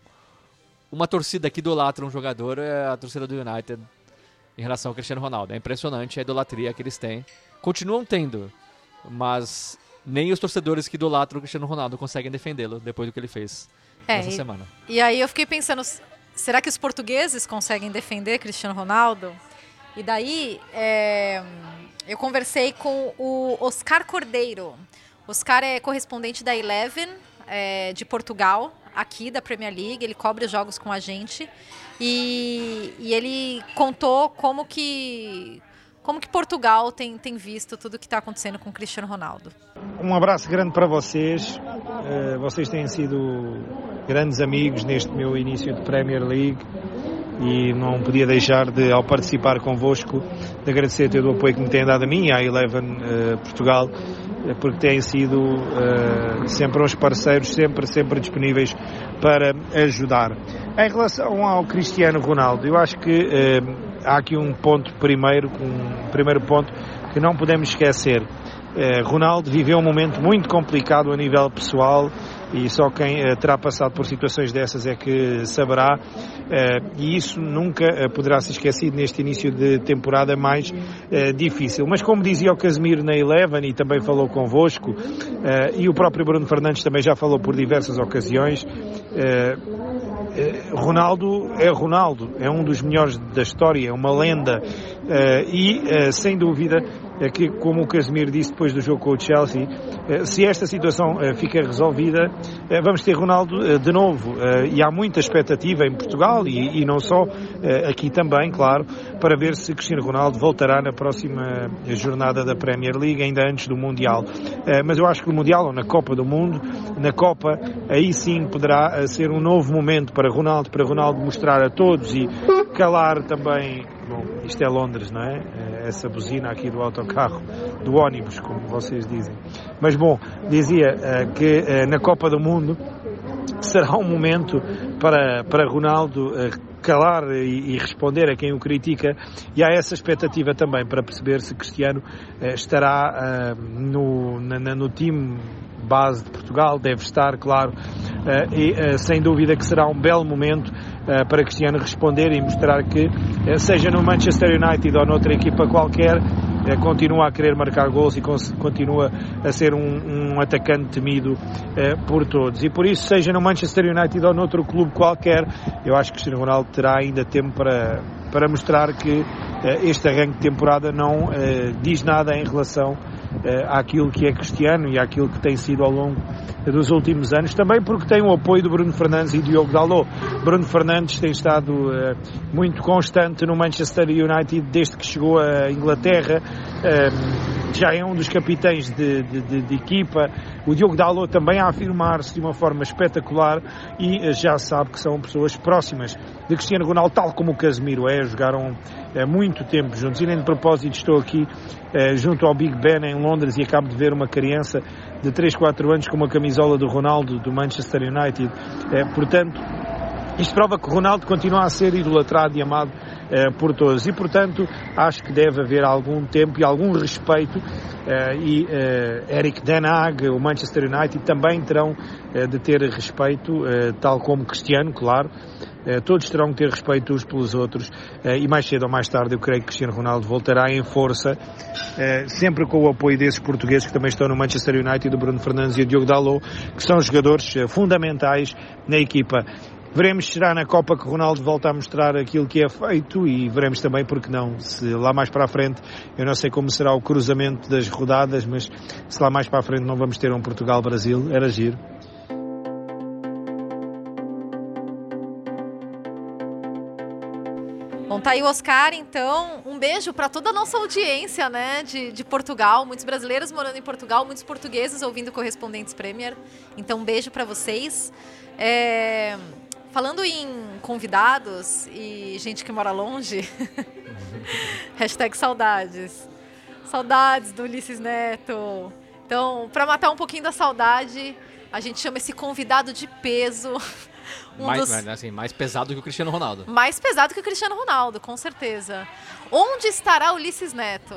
uma torcida que idolatra um jogador, é a torcida do United em relação ao Cristiano Ronaldo. É impressionante a idolatria que eles têm. Continuam tendo, mas nem os torcedores que idolatram o Cristiano Ronaldo conseguem defendê-lo depois do que ele fez É, nessa e- semana. E aí eu fiquei pensando, será que os portugueses conseguem defender Cristiano Ronaldo? E daí é, eu conversei com o Oscar Cordeiro. Oscar é correspondente da Eleven é, de Portugal, aqui da Premier League. Ele cobre os jogos com a gente. E, e ele contou como que, como que Portugal tem, tem visto tudo que está acontecendo com o Cristiano Ronaldo. Um abraço grande para vocês. Eh, vocês têm sido grandes amigos neste meu início de Premier League e não podia deixar de, ao participar convosco, de agradecer todo o apoio que me têm dado a mim e à Eleven eh, Portugal, eh, porque têm sido sempre uns parceiros, sempre, sempre disponíveis para ajudar. Em relação ao Cristiano Ronaldo, eu acho que há aqui um ponto primeiro, um primeiro ponto que não podemos esquecer. Eh, Ronaldo viveu um momento muito complicado a nível pessoal e só quem eh, terá passado por situações dessas é que saberá eh, e isso nunca poderá ser esquecido neste início de temporada mais difícil. Mas como dizia o Casemiro na Eleven e também falou convosco e o próprio Bruno Fernandes também já falou por diversas ocasiões, Ronaldo é Ronaldo, é um dos melhores da história, é uma lenda. eh, e eh, sem dúvida é que, como o Casemiro disse depois do jogo com o Chelsea, eh, se esta situação eh, fica resolvida, eh, vamos ter Ronaldo eh, de novo. Eh, E há muita expectativa em Portugal e, não só, eh, aqui também, claro, para ver se Cristiano Ronaldo voltará na próxima jornada da Premier League, ainda antes do Mundial. Eh, Mas eu acho que o Mundial, ou na Copa do Mundo, na Copa, aí sim poderá eh, ser um novo momento para Ronaldo, para Ronaldo mostrar a todos e calar também. Isto é Londres, não é? Eh, Essa buzina aqui do autocarro, do ônibus, como vocês dizem. Mas bom, dizia eh, que eh, na Copa do Mundo será um momento para, para Ronaldo calar e, responder a quem o critica e há essa expectativa também para perceber se Cristiano estará no, no time base de Portugal, deve estar, claro, eh, e eh, sem dúvida que será um belo momento eh, para Cristiano responder e mostrar que, seja no Manchester United ou noutra equipa qualquer, continua a querer marcar gols e continua a ser um, um atacante temido por todos. E por isso, seja no Manchester United ou noutro clube qualquer, eu acho que Cristiano Ronaldo terá ainda tempo para, para mostrar que eh, este arranque de temporada não diz nada em relação àquilo que é Cristiano e àquilo que tem sido ao longo dos últimos anos, também porque tem o apoio do Bruno Fernandes e Diogo Dalot. Bruno Fernandes tem estado eh, muito constante no Manchester United desde que chegou à Inglaterra, eh, já é um dos capitães de, de- de- de equipa, o Diogo Dalot também a afirmar-se de uma forma espetacular e eh, já sabe que são pessoas próximas de Cristiano Ronaldo, tal como o Casemiro é, jogaram eh, muito tempo juntos. E nem de propósito estou aqui eh, junto ao Big Ben em Londres e acabo de ver uma criança de 3, 4 anos com uma camisola do Ronaldo do Manchester United. Eh, portanto, isto prova que Ronaldo continua a ser idolatrado e amado eh, por todos e, portanto, acho que deve haver algum tempo e algum respeito eh, e eh, Eric Ten Hag, o Manchester United também terão de ter respeito, tal como Cristiano, claro. Todos terão que ter respeito uns pelos outros e mais cedo ou mais tarde eu creio que Cristiano Ronaldo voltará em força, sempre com o apoio desses portugueses que também estão no Manchester United, o Bruno Fernandes e o Diogo Dalot, que são jogadores fundamentais na equipa. Veremos se será na Copa que Ronaldo volta a mostrar aquilo que é feito e veremos também, porque não, se lá mais para a frente, eu não sei como será o cruzamento das rodadas, mas se lá mais para a frente não vamos ter um Portugal-Brasil, era giro. Bom, tá aí o Oscar, então. Um beijo para toda a nossa audiência, né, de, de Portugal. Muitos brasileiros morando em Portugal, muitos portugueses ouvindo Correspondentes Premier. Então, um beijo para vocês. É, falando em convidados e gente que mora longe, hashtag saudades. Saudades do Ulisses Neto. Então, para matar um pouquinho da saudade, a gente chama esse convidado de peso. Um mais, dos- assim, mais pesado que o Cristiano Ronaldo. mais pesado que o Cristiano Ronaldo, com certeza. Onde estará Ulisses Neto?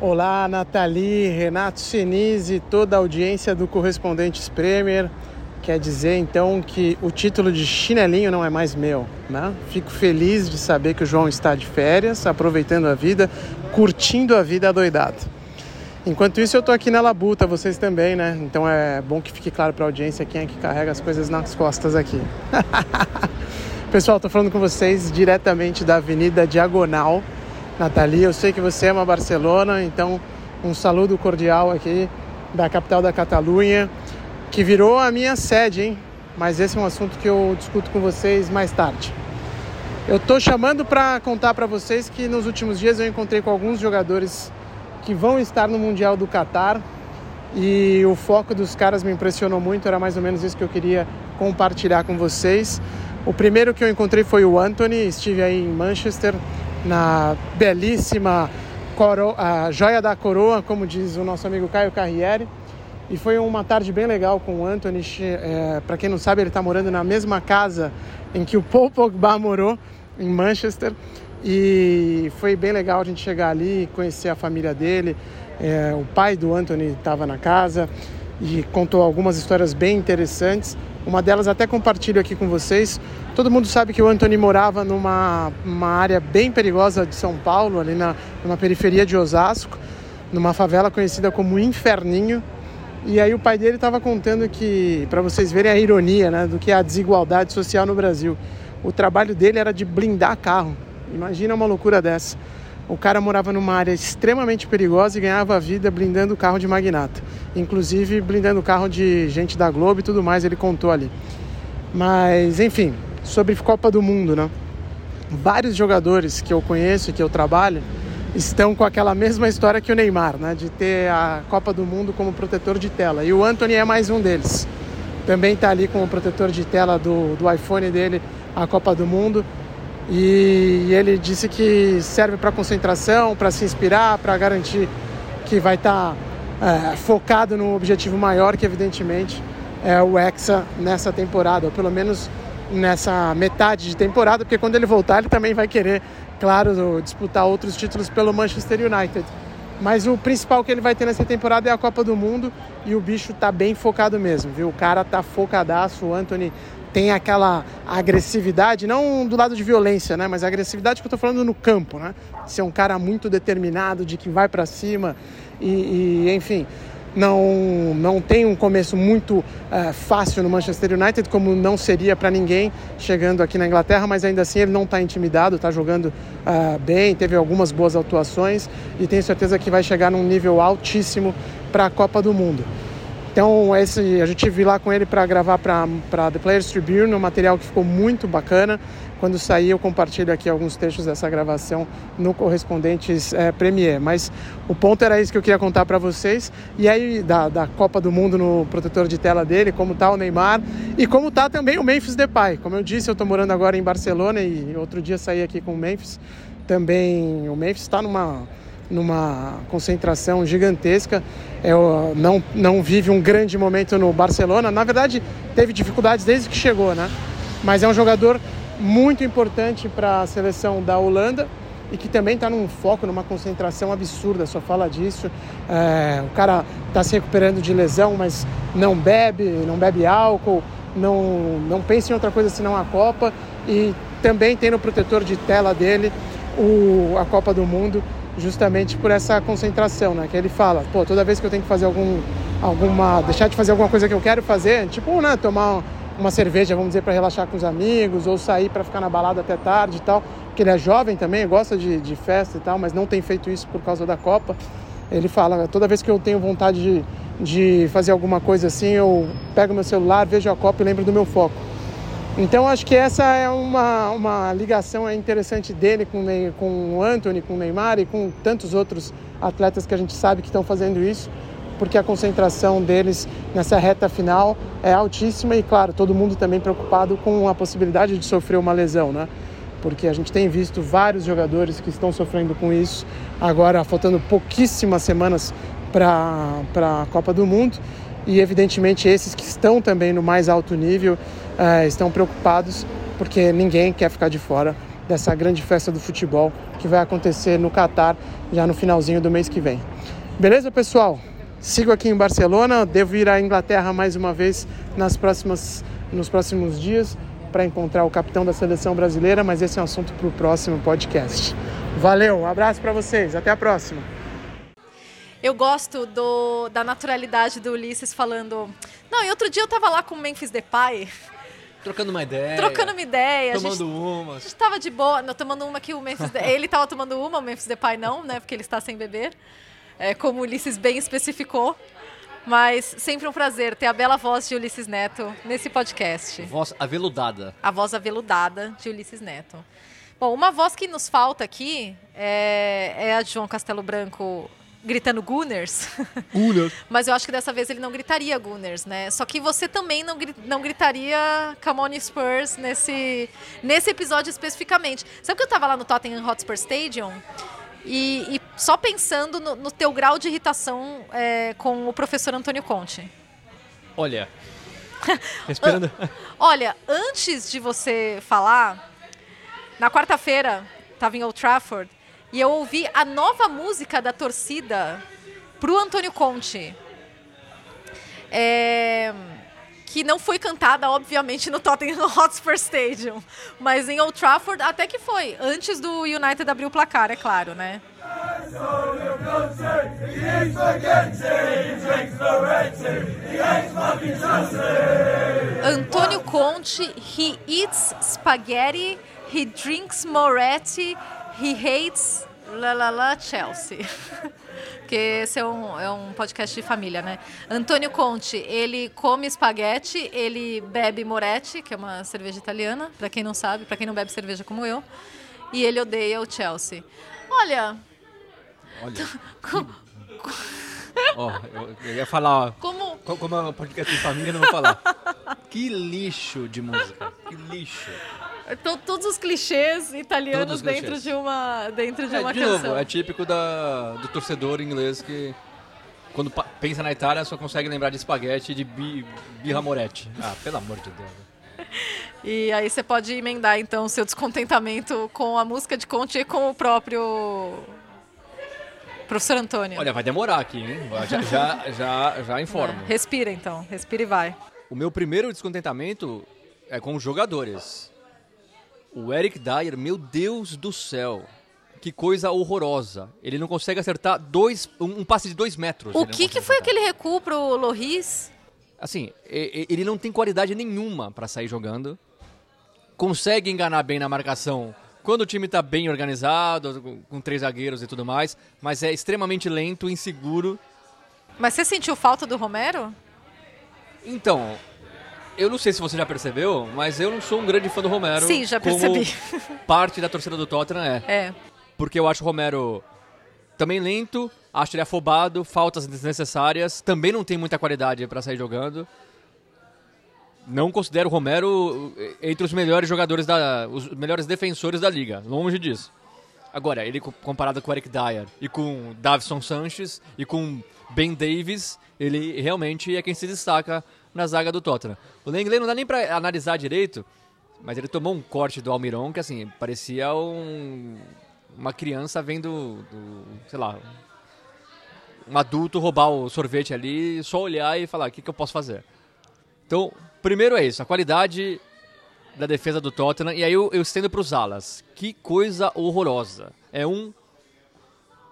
Olá, Nathalie, Renato Senise, toda a audiência do Correspondentes Premier. Quer dizer então que o título de chinelinho não é mais meu, né? Fico feliz de saber que o João está de férias, aproveitando a vida, curtindo a vida adoidado. Enquanto isso, eu estou aqui na labuta, vocês também, né? Então é bom que fique claro para a audiência quem é que carrega as coisas nas costas aqui. Pessoal, estou falando com vocês diretamente da Avenida Diagonal. Nathalie, eu sei que você ama Barcelona, então um saludo cordial aqui da capital da Catalunha, que virou a minha sede, hein? Mas esse é um assunto que eu discuto com vocês mais tarde. Eu estou chamando para contar para vocês que nos últimos dias eu encontrei com alguns jogadores que vão estar no Mundial do Catar e o foco dos caras me impressionou muito, era mais ou menos isso que eu queria compartilhar com vocês. O primeiro que eu encontrei foi o Anthony, estive aí em Manchester, na belíssima coro joia da coroa, como diz o nosso amigo Caio Carriere. E foi uma tarde bem legal com o Anthony. É, Para quem não sabe, ele está morando na mesma casa em que o Paul Pogba morou, em Manchester. E foi bem legal a gente chegar ali, conhecer a família dele. É, o pai do Anthony estava na casa e contou algumas histórias bem interessantes. Uma delas até compartilho aqui com vocês. Todo mundo sabe que o Anthony morava numa uma área bem perigosa de São Paulo, ali na, numa periferia de Osasco, numa favela conhecida como Inferninho. E aí o pai dele estava contando que, para vocês verem a ironia né, do que é a desigualdade social no Brasil, o trabalho dele era de blindar carro. Imagina uma loucura dessa. O cara morava numa área extremamente perigosa e ganhava a vida blindando carro de magnata. Inclusive blindando carro de gente da Globo e tudo mais, ele contou ali. Mas, enfim, sobre Copa do Mundo, né? Vários jogadores que eu conheço e que eu trabalho estão com aquela mesma história que o Neymar, né? De ter a Copa do Mundo como protetor de tela. E o Anthony é mais um deles. Também está ali com o protetor de tela do, do iPhone dele, a Copa do Mundo. E ele disse que serve para concentração, para se inspirar, para garantir que vai estar tá, é, focado no objetivo maior, que evidentemente é o Hexa nessa temporada, ou pelo menos nessa metade de temporada, porque quando ele voltar ele também vai querer, claro, disputar outros títulos pelo Manchester United. Mas o principal que ele vai ter nessa temporada é a Copa do Mundo e o bicho tá bem focado mesmo, viu? O cara tá focadaço, o Anthony tem aquela agressividade, não do lado de violência, né? Mas a agressividade que eu tô falando no campo, né? Ser um cara muito determinado, de que vai para cima e, e, enfim, não, não tem um começo muito uh, fácil no Manchester United, como não seria para ninguém chegando aqui na Inglaterra, mas ainda assim ele não está intimidado, está jogando uh, bem, teve algumas boas atuações e tenho certeza que vai chegar num nível altíssimo para a Copa do Mundo. Então esse, a gente viu lá com ele para gravar para The Players Tribune, um material que ficou muito bacana. Quando sair eu compartilho aqui alguns trechos dessa gravação no Correspondentes é, Premier. Mas o ponto era isso que eu queria contar para vocês. E aí da, da Copa do Mundo no protetor de tela dele, como tá o Neymar e como tá também o Memphis Depay. Como eu disse, eu estou morando agora em Barcelona e outro dia saí aqui com o Memphis. Também o Memphis está numa numa concentração gigantesca. Eu não, não vive um grande momento no Barcelona. Na verdade, teve dificuldades desde que chegou, né? Mas é um jogador muito importante para a seleção da Holanda e que também está num foco, numa concentração absurda, só fala disso. É, o cara está se recuperando de lesão, mas não bebe, não bebe álcool, não, não pensa em outra coisa senão a Copa e também tem no protetor de tela dele o, a Copa do Mundo justamente por essa concentração, né? Que ele fala, pô, toda vez que eu tenho que fazer algum, alguma, deixar de fazer alguma coisa que eu quero fazer, tipo, né, tomar uma cerveja, vamos dizer, para relaxar com os amigos, ou sair para ficar na balada até tarde e tal, porque ele é jovem também, gosta de, de festa e tal, mas não tem feito isso por causa da Copa. Ele fala, toda vez que eu tenho vontade de, de fazer alguma coisa assim, eu pego meu celular, vejo a Copa e lembro do meu foco. Então acho que essa é uma, uma ligação interessante dele com, com o Anthony, com o Neymar e com tantos outros atletas que a gente sabe que estão fazendo isso, porque a concentração deles nessa reta final é altíssima e, claro, todo mundo também preocupado com a possibilidade de sofrer uma lesão, né? Porque a gente tem visto vários jogadores que estão sofrendo com isso, agora faltando pouquíssimas semanas para a Copa do Mundo e, evidentemente, esses que estão também no mais alto nível é, estão preocupados porque ninguém quer ficar de fora dessa grande festa do futebol que vai acontecer no Catar já no finalzinho do mês que vem. Beleza, pessoal? Sigo aqui em Barcelona, devo ir à Inglaterra mais uma vez nas próximas, nos próximos dias para encontrar o capitão da seleção brasileira, mas esse é um assunto para o próximo podcast. Valeu, um abraço para vocês, até a próxima. Eu gosto do, da naturalidade do Ulisses falando. Não, e outro dia eu tava lá com o Memphis Depay Trocando uma ideia. Trocando uma ideia. Tomando a gente, uma. A gente tava de boa. Não, tomando uma que o Memphis. Ele tava tomando uma, o Memphis Depay não, né? Porque ele está sem beber. É, como o Ulisses bem especificou. Mas sempre um prazer ter a bela voz de Ulisses Neto nesse podcast. Voz aveludada. A voz aveludada de Ulisses Neto. Bom, uma voz que nos falta aqui é, é a de João Castelo Branco gritando Gunners. Gunners. Mas eu acho que dessa vez ele não gritaria Gunners, né? Só que você também não, não gritaria Come on Spurs nesse, nesse episódio especificamente. Sabe que eu tava lá no Tottenham Hotspur Stadium e, e só pensando no, no, teu grau de irritação é, com o professor Antônio Conte. Olha. Esperando. Olha, antes de você falar, na quarta-feira, tava em Old Trafford, e eu ouvi a nova música da torcida pro Antônio Conte. É, que não foi cantada, obviamente, no Tottenham Hotspur Stadium, mas em Old Trafford até que foi, antes do United abrir o placar, é claro, né? Antônio Conte, he eats spaghetti, he drinks Moretti, He hates la la la Chelsea. Porque esse é um, é um podcast de família, né? Antônio Conte, ele come espaguete, ele bebe Moretti, que é uma cerveja italiana, para quem não sabe, para quem não bebe cerveja como eu. E ele odeia o Chelsea. Olha. Olha. Ó, oh, eu, eu, ia falar, ó, como, como é um podcast de família, não vou falar. que lixo de música, que lixo. Então, todos os clichês italianos os dentro clichês. de uma, dentro de é, uma de canção. Novo, é típico da, do torcedor inglês que quando pensa na Itália só consegue lembrar de espaguete e de bi, birra moretti. Ah, pelo amor de Deus. E aí você pode emendar então seu descontentamento com a música de Conte e com o próprio professor Antônio. Olha, vai demorar aqui, hein? Já, já, já, já informo. É, respira então, respira e vai. O meu primeiro descontentamento é com os jogadores. O Eric Dyer, meu Deus do céu. Que coisa horrorosa. Ele não consegue acertar dois, um, um passe de dois metros. O que, que foi acertar. aquele recuo pro Loris? Assim, ele não tem qualidade nenhuma pra sair jogando. Consegue enganar bem na marcação quando o time tá bem organizado, com três zagueiros e tudo mais, mas é extremamente lento, inseguro. Mas você sentiu falta do Romero? Então, eu não sei se você já percebeu, mas eu não sou um grande fã do Romero. Sim, já percebi. parte da torcida do Tottenham é. É. Porque eu acho o Romero também lento, acho ele afobado, faltas desnecessárias, também não tem muita qualidade pra sair jogando. Não considero o Romero entre os melhores jogadores da. os melhores defensores da liga, longe disso. Agora, ele co- comparado com o Eric Dyer e com Davison Sanches e com Ben Davis, ele realmente é quem se destaca na zaga do Tottenham. O Lenglet não dá nem pra analisar direito, mas ele tomou um corte do Almiron que assim, parecia um, uma criança vendo, do, sei lá, um adulto roubar o sorvete ali, só olhar e falar, o que, que eu posso fazer? Então, primeiro é isso, a qualidade da defesa do Tottenham, e aí eu, eu estendo para os alas. Que coisa horrorosa. É um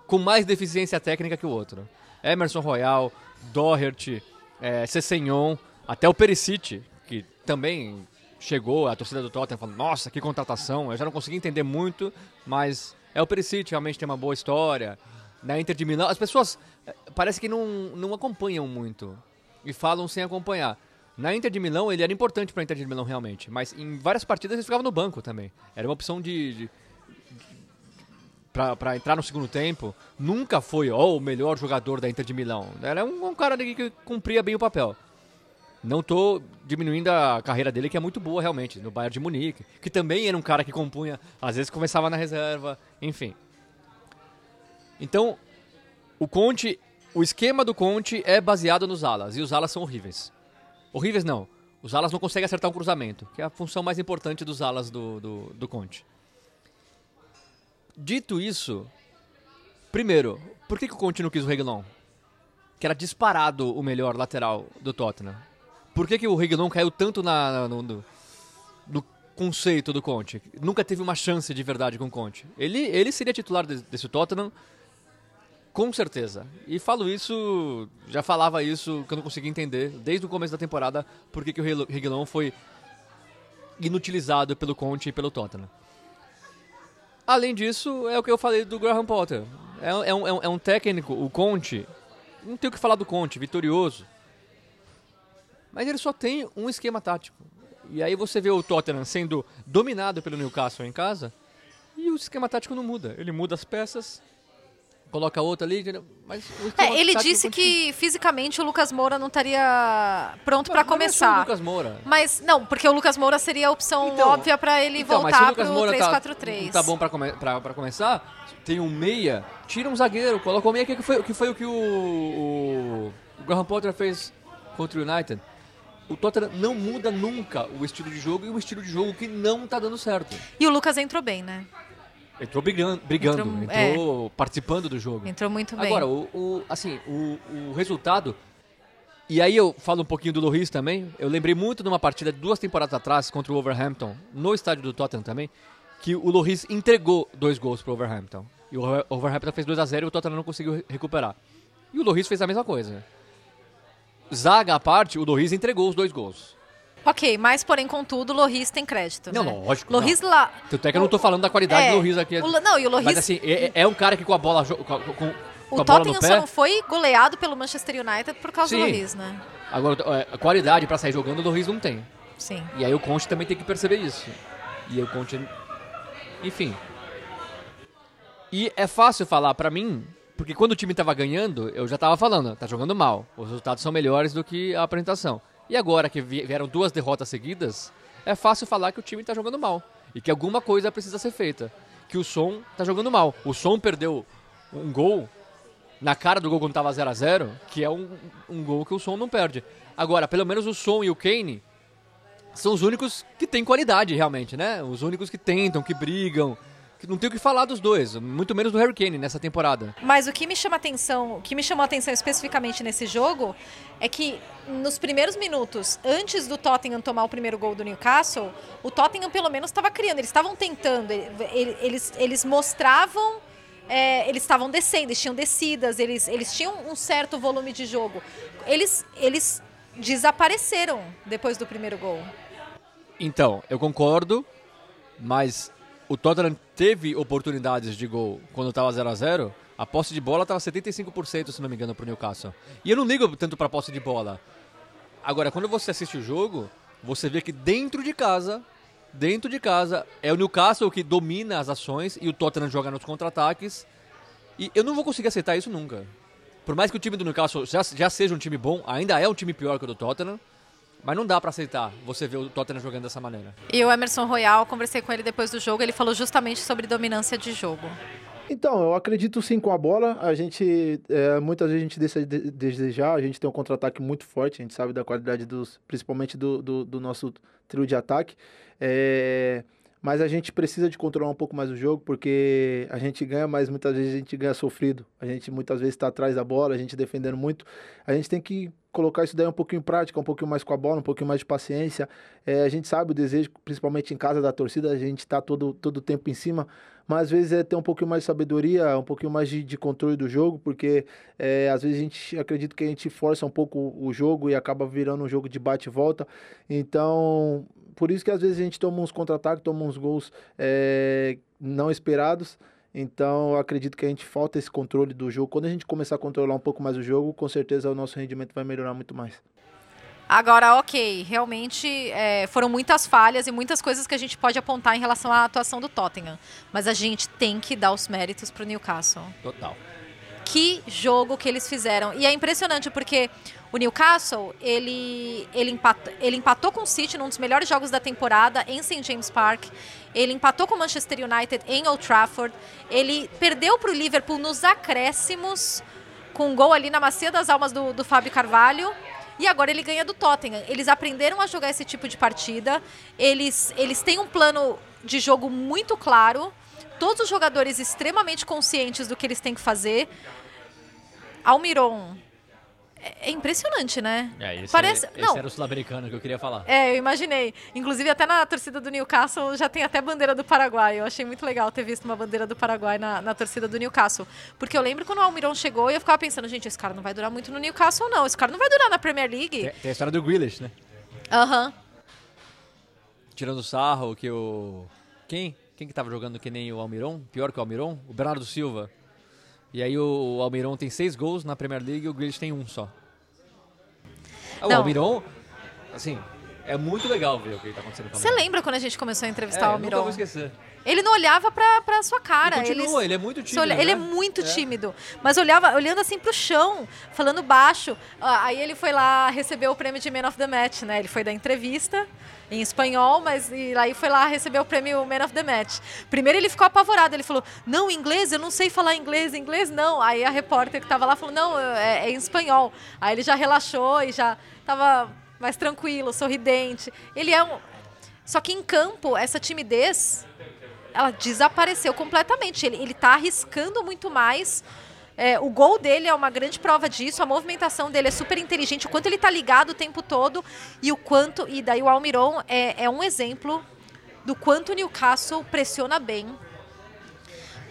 com mais deficiência técnica que o outro. Emerson Royal, Doherty, é, Cessenhon, até o Perisic, que também chegou, a torcida do Tottenham falando, nossa, que contratação, eu já não consegui entender muito, mas é o Perisic, realmente tem uma boa história. Na Inter de Milão, as pessoas eh, parece que não, não acompanham muito e falam sem acompanhar. Na Inter de Milão, ele era importante para a Inter de Milão realmente, mas em várias partidas ele ficava no banco também. Era uma opção de, de para entrar no segundo tempo, nunca foi ó, o melhor jogador da Inter de Milão. Era um, um cara que cumpria bem o papel. Não tô diminuindo a carreira dele, que é muito boa realmente, no Bayern de Munique, que também era um cara que compunha, às vezes começava na reserva, enfim. Então, o Conte, o esquema do Conte é baseado nos alas, e os alas são horríveis. Horríveis não, os alas não conseguem acertar um cruzamento, que é a função mais importante dos alas do, do, do Conte. Dito isso, primeiro, por que, que o Conte não quis o Reguilon? Que era disparado o melhor lateral do Tottenham. Por que, que o Reguilon caiu tanto na, no, no- no conceito do Conte? Nunca teve uma chance de verdade com o Conte. Ele, ele seria titular de- desse Tottenham, com certeza. E falo isso, já falava isso, que eu não conseguia entender, desde o começo da temporada, por que, que o Reguilon foi inutilizado pelo Conte e pelo Tottenham. Além disso, é o que eu falei do Graham Potter. É, é um, é um- é técnico, o Conte, não tem o que falar do Conte, vitorioso. Mas ele só tem um esquema tático. E aí você vê o Tottenham sendo dominado pelo Newcastle em casa, e o esquema tático não muda. Ele muda as peças, coloca outra ali, mas o esquema É, ele disse que fisicamente o Lucas Moura não estaria pronto pra Mas não é o começar. Lucas Moura. Mas não, porque o Lucas Moura seria a opção Então, óbvia pra ele Então, o voltar Moura tá, 3-4-3. não tá bom pra, come, começar, tem um meia, tira um zagueiro, coloca o meia, que foi, que foi o que o, o, o Graham Potter fez contra o United. O Tottenham não muda nunca o estilo de jogo e um estilo de jogo que não tá dando certo. E o Lucas entrou bem, né? Entrou brigando, brigando Entrou- entrou, participando do jogo. Entrou muito bem. Agora, o, o- assim, o, o resultado. E aí eu falo um pouquinho do Loris também. Eu lembrei muito de uma partida de duas temporadas atrás contra o Wolverhampton, no estádio do Tottenham também, que o Loris entregou dois gols pro Wolverhampton. E o Wolver- Wolverhampton fez 2 a 0 e o Tottenham não conseguiu re- recuperar. E o Loris fez a mesma coisa. Zaga à parte, o Loris entregou os dois gols. Ok, mas porém, contudo, o Loris tem crédito. Não, né? lógico, Loris lá. Tanto é que eu não tô falando da qualidade É, do Loris aqui. o não, e o Loris- Mas assim, é, é um cara que com a bola, com, com, O Tottenham só não foi goleado pelo Manchester United por causa do Sim. Loris, né? Agora, é, a qualidade pra sair jogando, o Loris não tem. Sim. E aí o Conte também tem que perceber isso. E o Conte... Enfim. E é fácil falar pra mim, porque quando o time tava ganhando, eu já tava falando, tá jogando mal. Os resultados são melhores do que a apresentação. E agora que vi- vieram duas derrotas seguidas, é fácil falar que o time tá jogando mal. E que alguma coisa precisa ser feita. Que o Som tá jogando mal. O Som perdeu um gol na cara do gol quando tava 0 a 0 que é um, um gol que o Som não perde. Agora, pelo menos o Som e o Kane são os únicos que têm qualidade realmente, né? Os únicos que tentam, que brigam. Não tem o que falar dos dois, muito menos do Harry Kane nessa temporada. Mas o que me chama atenção, o que me chamou a atenção especificamente nesse jogo é que nos primeiros minutos, antes do Tottenham tomar o primeiro gol do Newcastle, o Tottenham pelo menos estava criando, eles estavam tentando, ele- eles, eles mostravam, é, eles estavam descendo, eles tinham descidas, eles, eles tinham um certo volume de jogo. Eles, eles desapareceram depois do primeiro gol. Então, eu concordo, mas o Tottenham teve oportunidades de gol quando estava 0 a 0 A posse de bola estava 75%, se não me engano, pro Newcastle. E eu não ligo tanto pra posse de bola. Agora, quando você assiste o jogo, você vê que dentro de casa, dentro de casa, é o Newcastle que domina as ações e o Tottenham joga nos contra-ataques. E eu não vou conseguir aceitar isso nunca. Por mais que o time do Newcastle já, já seja um time bom, ainda é um time pior que o do Tottenham. Mas não dá pra aceitar você ver o Tottenham jogando dessa maneira. E o Emerson Royal, conversei com ele depois do jogo, ele falou justamente sobre dominância de jogo. Então, eu acredito sim com a bola. A gente, é, muitas vezes a gente deixa de desejar, a gente tem um contra-ataque muito forte, a gente sabe da qualidade dos, principalmente do, do, do nosso trio de ataque. É, mas a gente precisa de controlar um pouco mais o jogo, porque a gente ganha, mas muitas vezes a gente ganha sofrido. A gente muitas vezes está atrás da bola, a gente defendendo muito. A gente tem que colocar isso daí um pouquinho em prática, um pouquinho mais com a bola, um pouquinho mais de paciência. É, a gente sabe o desejo, principalmente em casa da torcida, a gente está todo todo o tempo em cima, mas às vezes é ter um pouquinho mais de sabedoria, um pouquinho mais de, de controle do jogo, porque é, às vezes a gente acredita que a gente força um pouco o jogo e acaba virando um jogo de bate e volta. Então, por isso que às vezes a gente toma uns contra-ataques, toma uns gols é, não esperados. Então, eu acredito que a gente falta esse controle do jogo. Quando a gente começar a controlar um pouco mais o jogo, com certeza o nosso rendimento vai melhorar muito mais. Agora, ok, realmente é, foram muitas falhas e muitas coisas que a gente pode apontar em relação à atuação do Tottenham. Mas a gente tem que dar os méritos para o Newcastle. Total. Que jogo que eles fizeram. E é impressionante porque o Newcastle, ele, ele, empatou, ele empatou com o City num dos melhores jogos da temporada em St. James Park. Ele empatou com o Manchester United em Old Trafford. Ele perdeu para o Liverpool nos acréscimos, com um gol ali na macia das almas do, do Fábio Carvalho. E agora ele ganha do Tottenham. Eles aprenderam a jogar esse tipo de partida. Eles, eles têm um plano de jogo muito claro. Todos os jogadores extremamente conscientes do que eles têm que fazer. Almiron. É, é impressionante, né? É, esse, Parece, é, esse não, era o sul-americano que eu queria falar. é, eu imaginei. Inclusive, até na torcida do Newcastle já tem até bandeira do Paraguai. Eu achei muito legal ter visto uma bandeira do Paraguai na, na torcida do Newcastle. Porque eu lembro quando o Almiron chegou e eu ficava pensando, gente, esse cara não vai durar muito no Newcastle, não. Esse cara não vai durar na Premier League. Tem, tem a história do Grealish, né? Aham. Tirando sarro que o... Quem? Quem que tava jogando que nem o Almiron? Pior que o Almiron? O Bernardo Silva. E aí o Almiron tem seis gols na Premier League e o Grealish tem um só. Ah, O Não. Almiron, assim, é muito legal ver o que tá acontecendo com o Você Almiron. lembra quando a gente começou a entrevistar É, o eu nunca Almiron? vou esquecer. Ele não olhava pra, pra sua cara. E continua, ele é muito tímido, olha- Ele é né? muito É. tímido. Mas olhava, olhando assim pro chão, falando baixo. Ah, Aí ele foi lá receber o prêmio de Man of the Match, né? Ele foi dar entrevista em espanhol, mas e aí foi lá receber o prêmio Man of the Match. Primeiro ele ficou apavorado, ele falou: "Não, inglês, eu não sei falar inglês, inglês não". Aí a repórter que tava lá falou: "Não, é, é em espanhol". Aí ele já relaxou e já tava mais tranquilo, sorridente. Ele é um só que em campo, essa timidez, ela desapareceu completamente. Ele, ele tá arriscando muito mais. É, o gol dele é uma grande prova disso. A movimentação dele é super inteligente. O quanto ele tá ligado o tempo todo. E o quanto. E daí o Almiron é, é um exemplo do quanto o Newcastle pressiona bem.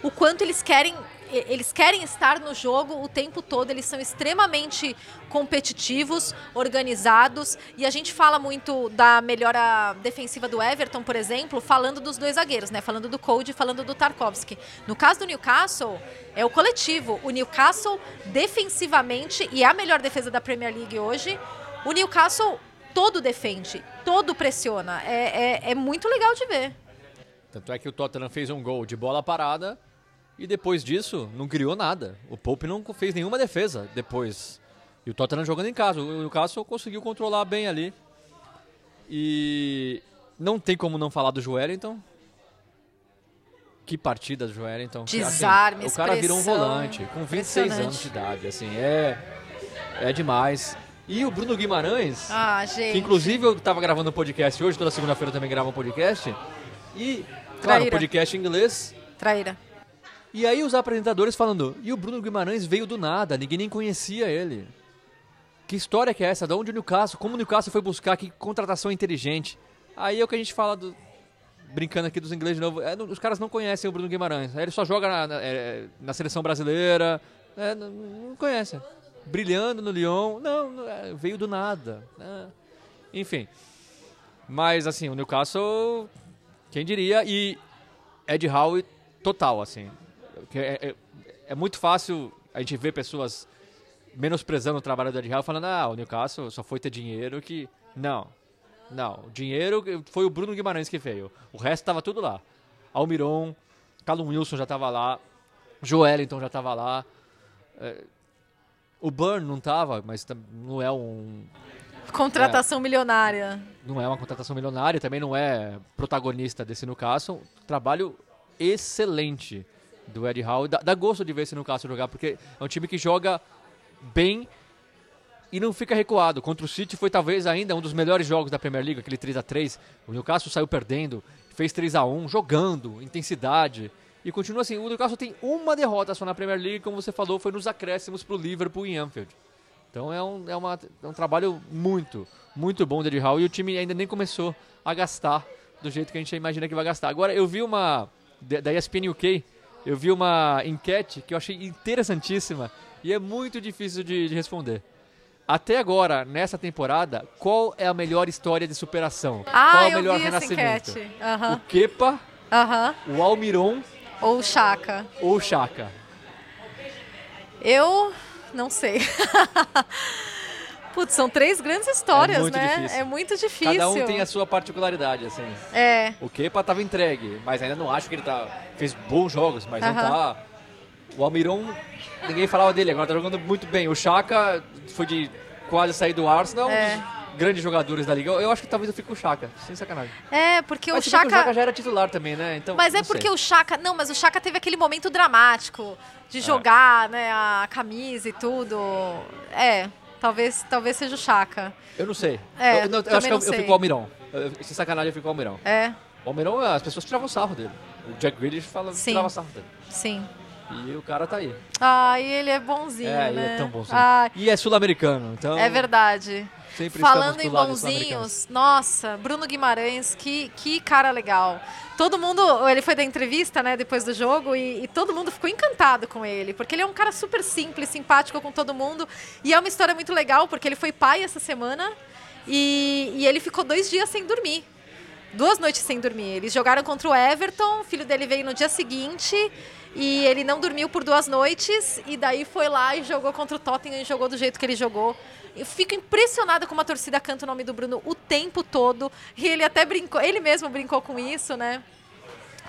O quanto eles querem. Eles querem estar no jogo o tempo todo, eles são extremamente competitivos, organizados, e a gente fala muito da melhora defensiva do Everton, por exemplo, falando dos dois zagueiros, né? Falando do Code e falando do Tarkovsky. No caso do Newcastle, é o coletivo. O Newcastle, defensivamente, e é a melhor defesa da Premier League hoje, o Newcastle todo defende, todo pressiona. É, é, é muito legal de ver. Tanto é que o Tottenham fez um gol de bola parada e depois disso não criou nada. O Pope não fez nenhuma defesa depois. E o Tottenham jogando em casa. O Newcastle conseguiu controlar bem ali. E não tem como não falar do Joelinton. Que partida do Joelinton. Desarme, assim, O cara virou um volante com 26 Impressionante. anos de idade. Assim, é, é demais. E o Bruno Guimarães, Ah, gente. que inclusive eu estava gravando um podcast hoje, toda segunda-feira eu também gravo um podcast. E, claro, Traíra. podcast em inglês. Traíra. E aí os apresentadores falando, e o Bruno Guimarães veio do nada, ninguém nem conhecia ele. Que história que é essa? Da onde o Newcastle? Como o Newcastle foi buscar? Que contratação inteligente? Aí é o que a gente fala do, brincando aqui dos ingleses de novo. É, os caras não conhecem o Bruno Guimarães. Ele só joga na, na- é, na seleção brasileira. É, não, não conhece. Brilhando no Lyon. Não, não, é, veio do nada. É. Enfim. Mas, assim, o Newcastle, quem diria? E Ed Howe total, assim. É, é- é muito fácil a gente ver pessoas menosprezando o trabalho do Ed Howe, falando, ah, o Newcastle só foi ter dinheiro que... Não, não, o dinheiro foi o Bruno Guimarães que veio. O resto tava tudo lá. Almiron, Callum Wilson já tava lá, Joelinton já tava lá. É, o Burn não tava, mas não é um Contratação milionária. não é uma contratação milionária, também não é protagonista desse Newcastle. Trabalho excelente do Ed Howe. Dá, dá gosto de ver esse Newcastle jogar, porque é um time que joga bem e não fica recuado. Contra o City foi talvez ainda um dos melhores jogos da Premier League, aquele 3 a 3 O Newcastle saiu perdendo, fez 3 a 1 jogando, intensidade. E continua assim, o Newcastle tem uma derrota só na Premier League, como você falou, foi nos acréscimos pro Liverpool em Anfield. Então é um, é, uma, é um trabalho muito, muito bom do Eddie Howe e o time ainda nem começou a gastar do jeito que a gente imagina que vai gastar. Agora, eu vi uma, da ESPN UK, eu vi uma enquete que eu achei interessantíssima e é muito difícil de, de responder. Até agora, nessa temporada, qual é a melhor história de superação? Ah, qual é o melhor vi renascimento? Aham. O Kepa, Aham. o Almiron Ou o Chaka. ou o Chaka? Eu não sei. Putz, são três grandes histórias, é muito né? difícil. É muito difícil. Cada um tem a sua particularidade, assim. É. O Kepa tava entregue, mas ainda não acho que ele tá fez bons jogos, mas não Aham. tá. O Almiron, ninguém falava dele, agora tá jogando muito bem. O Chaka foi de quase sair do Arsenal, É. um grandes jogadores da liga. Eu, eu acho que talvez eu fique com o Chaka, sem sacanagem. É, porque mas o Chaka. o Chaka já era titular também, né? Então, Mas é não sei. porque o Chaka. Não, mas o Chaka teve aquele momento dramático É. de jogar, né, a camisa e tudo. É, talvez, talvez seja o Chaka. Eu não sei. É, eu, não, eu acho que eu, eu fico com o Almirão. Eu- Sem sacanagem, eu fico com o Almirão. É, O Almirão, as pessoas tiravam sarro dele. O Jack Grealish fala, Sim. tirava sarro dele. sim. E o cara tá aí. Ai, ele é bonzinho, é, né? ele é tão bonzinho. Ai, E é sul-americano, então... é verdade. Sempre Falando em bonzinhos, nossa, Bruno Guimarães, que, que cara legal. Todo mundo, ele foi da entrevista, né, depois do jogo, e, e todo mundo ficou encantado com ele, porque ele é um cara super simples, simpático com todo mundo, e é uma história muito legal, porque ele foi pai essa semana, e, e ele ficou dois dias sem dormir. Duas noites sem dormir. Eles jogaram contra o Everton, o filho dele veio no dia seguinte, e ele não dormiu por duas noites, e daí foi lá e jogou contra o Tottenham e jogou do jeito que ele jogou. Eu fico impressionada como a torcida canta o nome do Bruno o tempo todo. E ele até brincou, ele mesmo brincou com isso, né?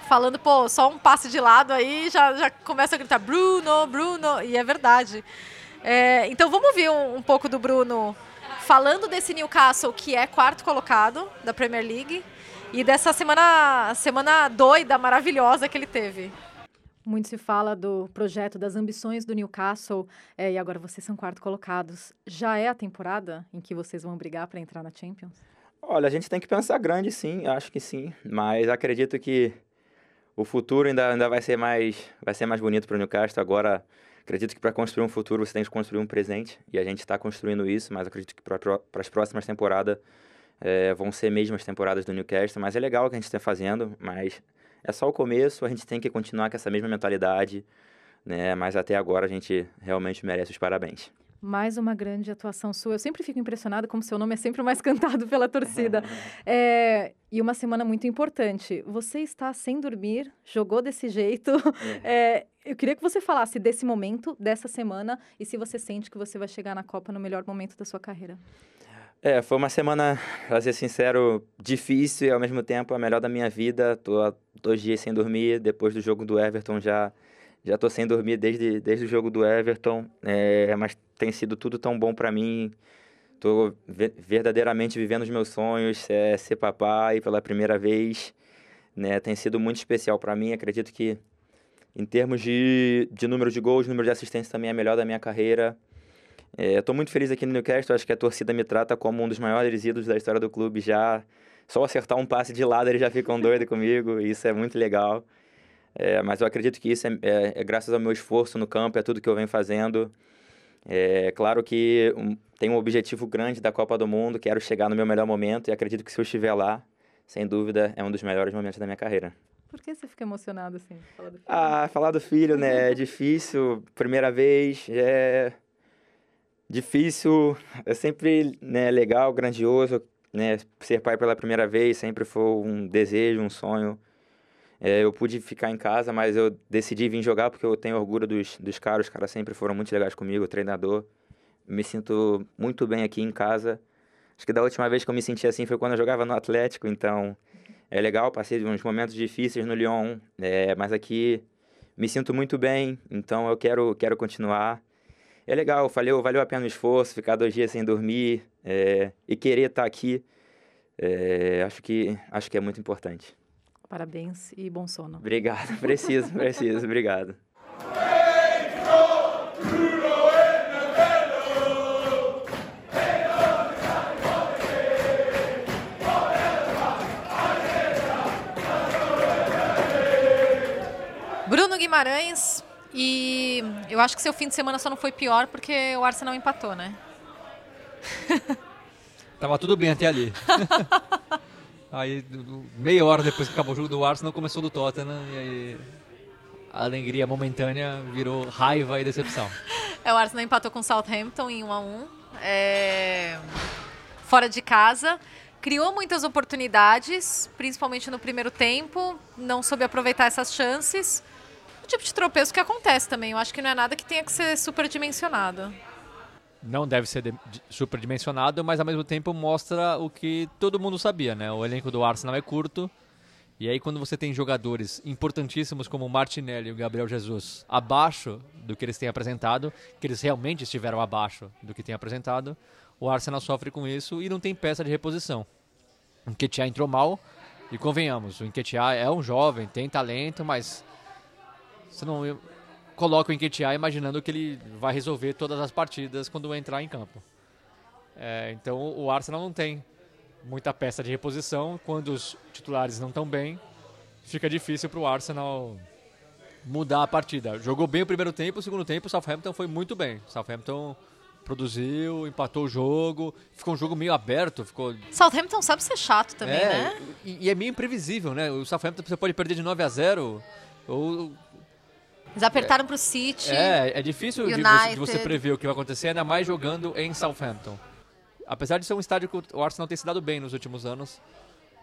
Falando, pô, só um passe de lado aí já, já começa a gritar Bruno, Bruno. E é verdade. É, então vamos ouvir um, um pouco do Bruno falando desse Newcastle que é quarto colocado da Premier League e dessa semana, semana doida, maravilhosa que ele teve. Muito se fala do projeto, das ambições do Newcastle, é, e agora vocês são quarto colocados. Já é a temporada em que vocês vão brigar para entrar na Champions? Olha, a gente tem que pensar grande, sim, acho que sim, mas acredito que o futuro ainda, ainda vai ser mais vai ser mais bonito para o Newcastle. Agora, acredito que para construir um futuro você tem que construir um presente e a gente está construindo isso, mas acredito que para as próximas temporadas eh, vão ser mesmo as temporadas do Newcastle. Mas é legal o que a gente está fazendo, mas é só o começo. A gente tem que continuar com essa mesma mentalidade, né? Mas até agora a gente realmente merece os parabéns. Mais uma grande atuação sua. Eu sempre fico impressionada como seu nome é sempre o mais cantado pela torcida. É, e uma semana muito importante. Você está sem dormir, jogou desse jeito. É, eu queria que você falasse desse momento, dessa semana, e se você sente que você vai chegar na Copa no melhor momento da sua carreira. É, foi uma semana, pra ser sincero, difícil e ao mesmo tempo a melhor da minha vida. Tô há dois dias sem dormir, depois do jogo do Everton já já tô sem dormir desde, desde o jogo do Everton, é, mas tem sido tudo tão bom para mim. Tô ve- verdadeiramente vivendo os meus sonhos, é, ser papai pela primeira vez, né? Tem sido muito especial para mim. Acredito que em termos de, de número de gols, número de assistência também é a melhor da minha carreira. É, Estou muito feliz aqui no Newcastle, acho que a torcida me trata como um dos maiores ídolos da história do clube já. Só acertar um passe de lado eles já ficam doidos comigo, isso é muito legal. É, mas eu acredito que isso é, é- é graças ao meu esforço no campo, é tudo que eu venho fazendo. É claro que um, tenho um objetivo grande da Copa do Mundo, quero chegar no meu melhor momento e acredito que se eu estiver lá, sem dúvida, é um dos melhores momentos da minha carreira. Por que você fica emocionado assim? Fala do filho? Ah, falar do filho, né? É difícil. Primeira vez, é difícil. É sempre né, legal, grandioso, né? Ser pai pela primeira vez sempre foi um desejo, um sonho. É, eu pude ficar em casa, mas eu decidi vir jogar porque eu tenho orgulho dos, dos caras. Os caras sempre foram muito legais comigo, treinador. Me sinto muito bem aqui em casa. Acho que da última vez que eu me senti assim foi quando eu jogava no Atlético, então é legal. Passei uns momentos difíceis no Lyon, é, mas aqui me sinto muito bem, então eu quero, quero continuar. É legal, valeu, valeu a pena o esforço, ficar dois dias sem dormir é, e querer estar aqui. é, acho, que, acho que é muito importante. Parabéns e bom sono. Obrigado, preciso, preciso, obrigado. Bruno Guimarães, e eu acho que seu fim de semana só não foi pior porque o Arsenal empatou, né? Tava tudo bem até ali. aí, meia hora depois que acabou o jogo do Arsenal, começou do Tottenham. E aí a alegria momentânea virou raiva e decepção. É, o Arsenal empatou com o Southampton em 1 a 1 é, fora de casa. Criou muitas oportunidades, principalmente no primeiro tempo. Não soube aproveitar essas chances. Tipo de tropeço que acontece também. Eu acho que não é nada que tenha que ser superdimensionado. Não deve ser superdimensionado, mas ao mesmo tempo mostra o que todo mundo sabia, né? O elenco do Arsenal é curto. E aí quando você tem jogadores importantíssimos como o Martinelli e o Gabriel Jesus abaixo do que eles têm apresentado, que eles realmente estiveram abaixo do que têm apresentado, o Arsenal sofre com isso e não tem peça de reposição. O Nketiah entrou mal e convenhamos, o Nketiah é um jovem, tem talento, mas você não coloca o Nketiah imaginando que ele vai resolver todas as partidas quando entrar em campo. É, então o Arsenal não tem muita peça de reposição. Quando os titulares não estão bem, fica difícil para o Arsenal mudar a partida. Jogou bem o primeiro tempo, o segundo tempo o Southampton foi muito bem. O Southampton produziu, empatou o jogo, ficou um jogo meio aberto, ficou Southampton sabe ser chato também, é, né? E, e é meio imprevisível, né? O Southampton você pode perder de 9 a 0 ou Eles apertaram pro City. é, é difícil de você, de você prever o que vai acontecer, ainda mais jogando em Southampton. Apesar de ser um estádio que o Arsenal tem se dado bem nos últimos anos,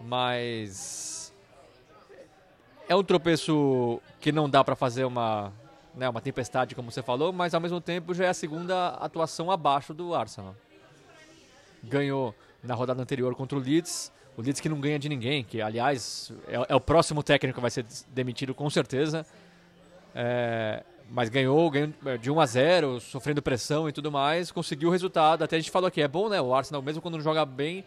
mas é um tropeço que não dá para fazer uma, né, uma tempestade, como você falou, mas ao mesmo tempo já é a segunda atuação abaixo do Arsenal. Ganhou na rodada anterior contra o Leeds, o Leeds que não ganha de ninguém, que aliás é, é o próximo técnico que vai ser demitido com certeza. É, mas ganhou, ganhou de 1 a 0, sofrendo pressão e tudo mais, conseguiu o resultado. Até a gente falou aqui, é bom, né? O Arsenal, mesmo quando não joga bem,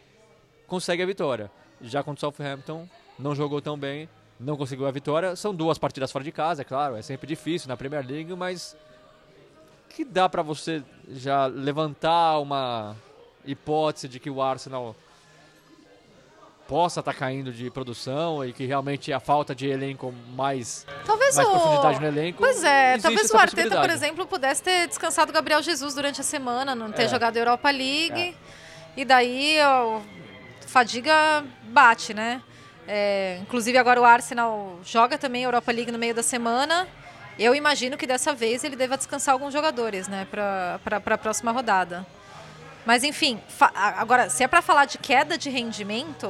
consegue a vitória. Já contra o Southampton, não jogou tão bem, não conseguiu a vitória. São duas partidas fora de casa, é claro, é sempre difícil na Premier League, mas que dá pra você já levantar uma hipótese de que o Arsenal possa estar caindo de produção e que realmente a falta de elenco mais Talvez mais o... profundidade no elenco. Pois é, talvez o Arteta, por exemplo, pudesse ter descansado o Gabriel Jesus durante a semana, não ter É. jogado Europa League. E daí ó, fadiga bate, né? É, inclusive agora o Arsenal joga também Europa League no meio da semana. Eu imagino que dessa vez ele deva descansar alguns jogadores, né, para a próxima rodada. Mas enfim, agora, se é para falar de queda de rendimento,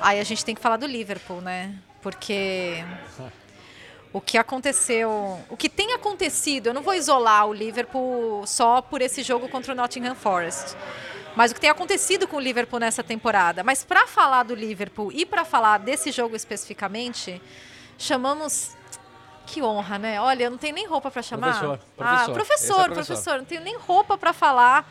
aí a gente tem que falar do Liverpool, né? Porque o que aconteceu, o que tem acontecido, eu não vou isolar o Liverpool só por esse jogo contra o Nottingham Forest. Mas o que tem acontecido com o Liverpool nessa temporada. Mas para falar do Liverpool e para falar desse jogo especificamente, chamamos que honra, né? Olha, eu não tenho nem roupa para chamar. Professor, Ah, professor. É professor, professor. professor, não tenho nem roupa para falar.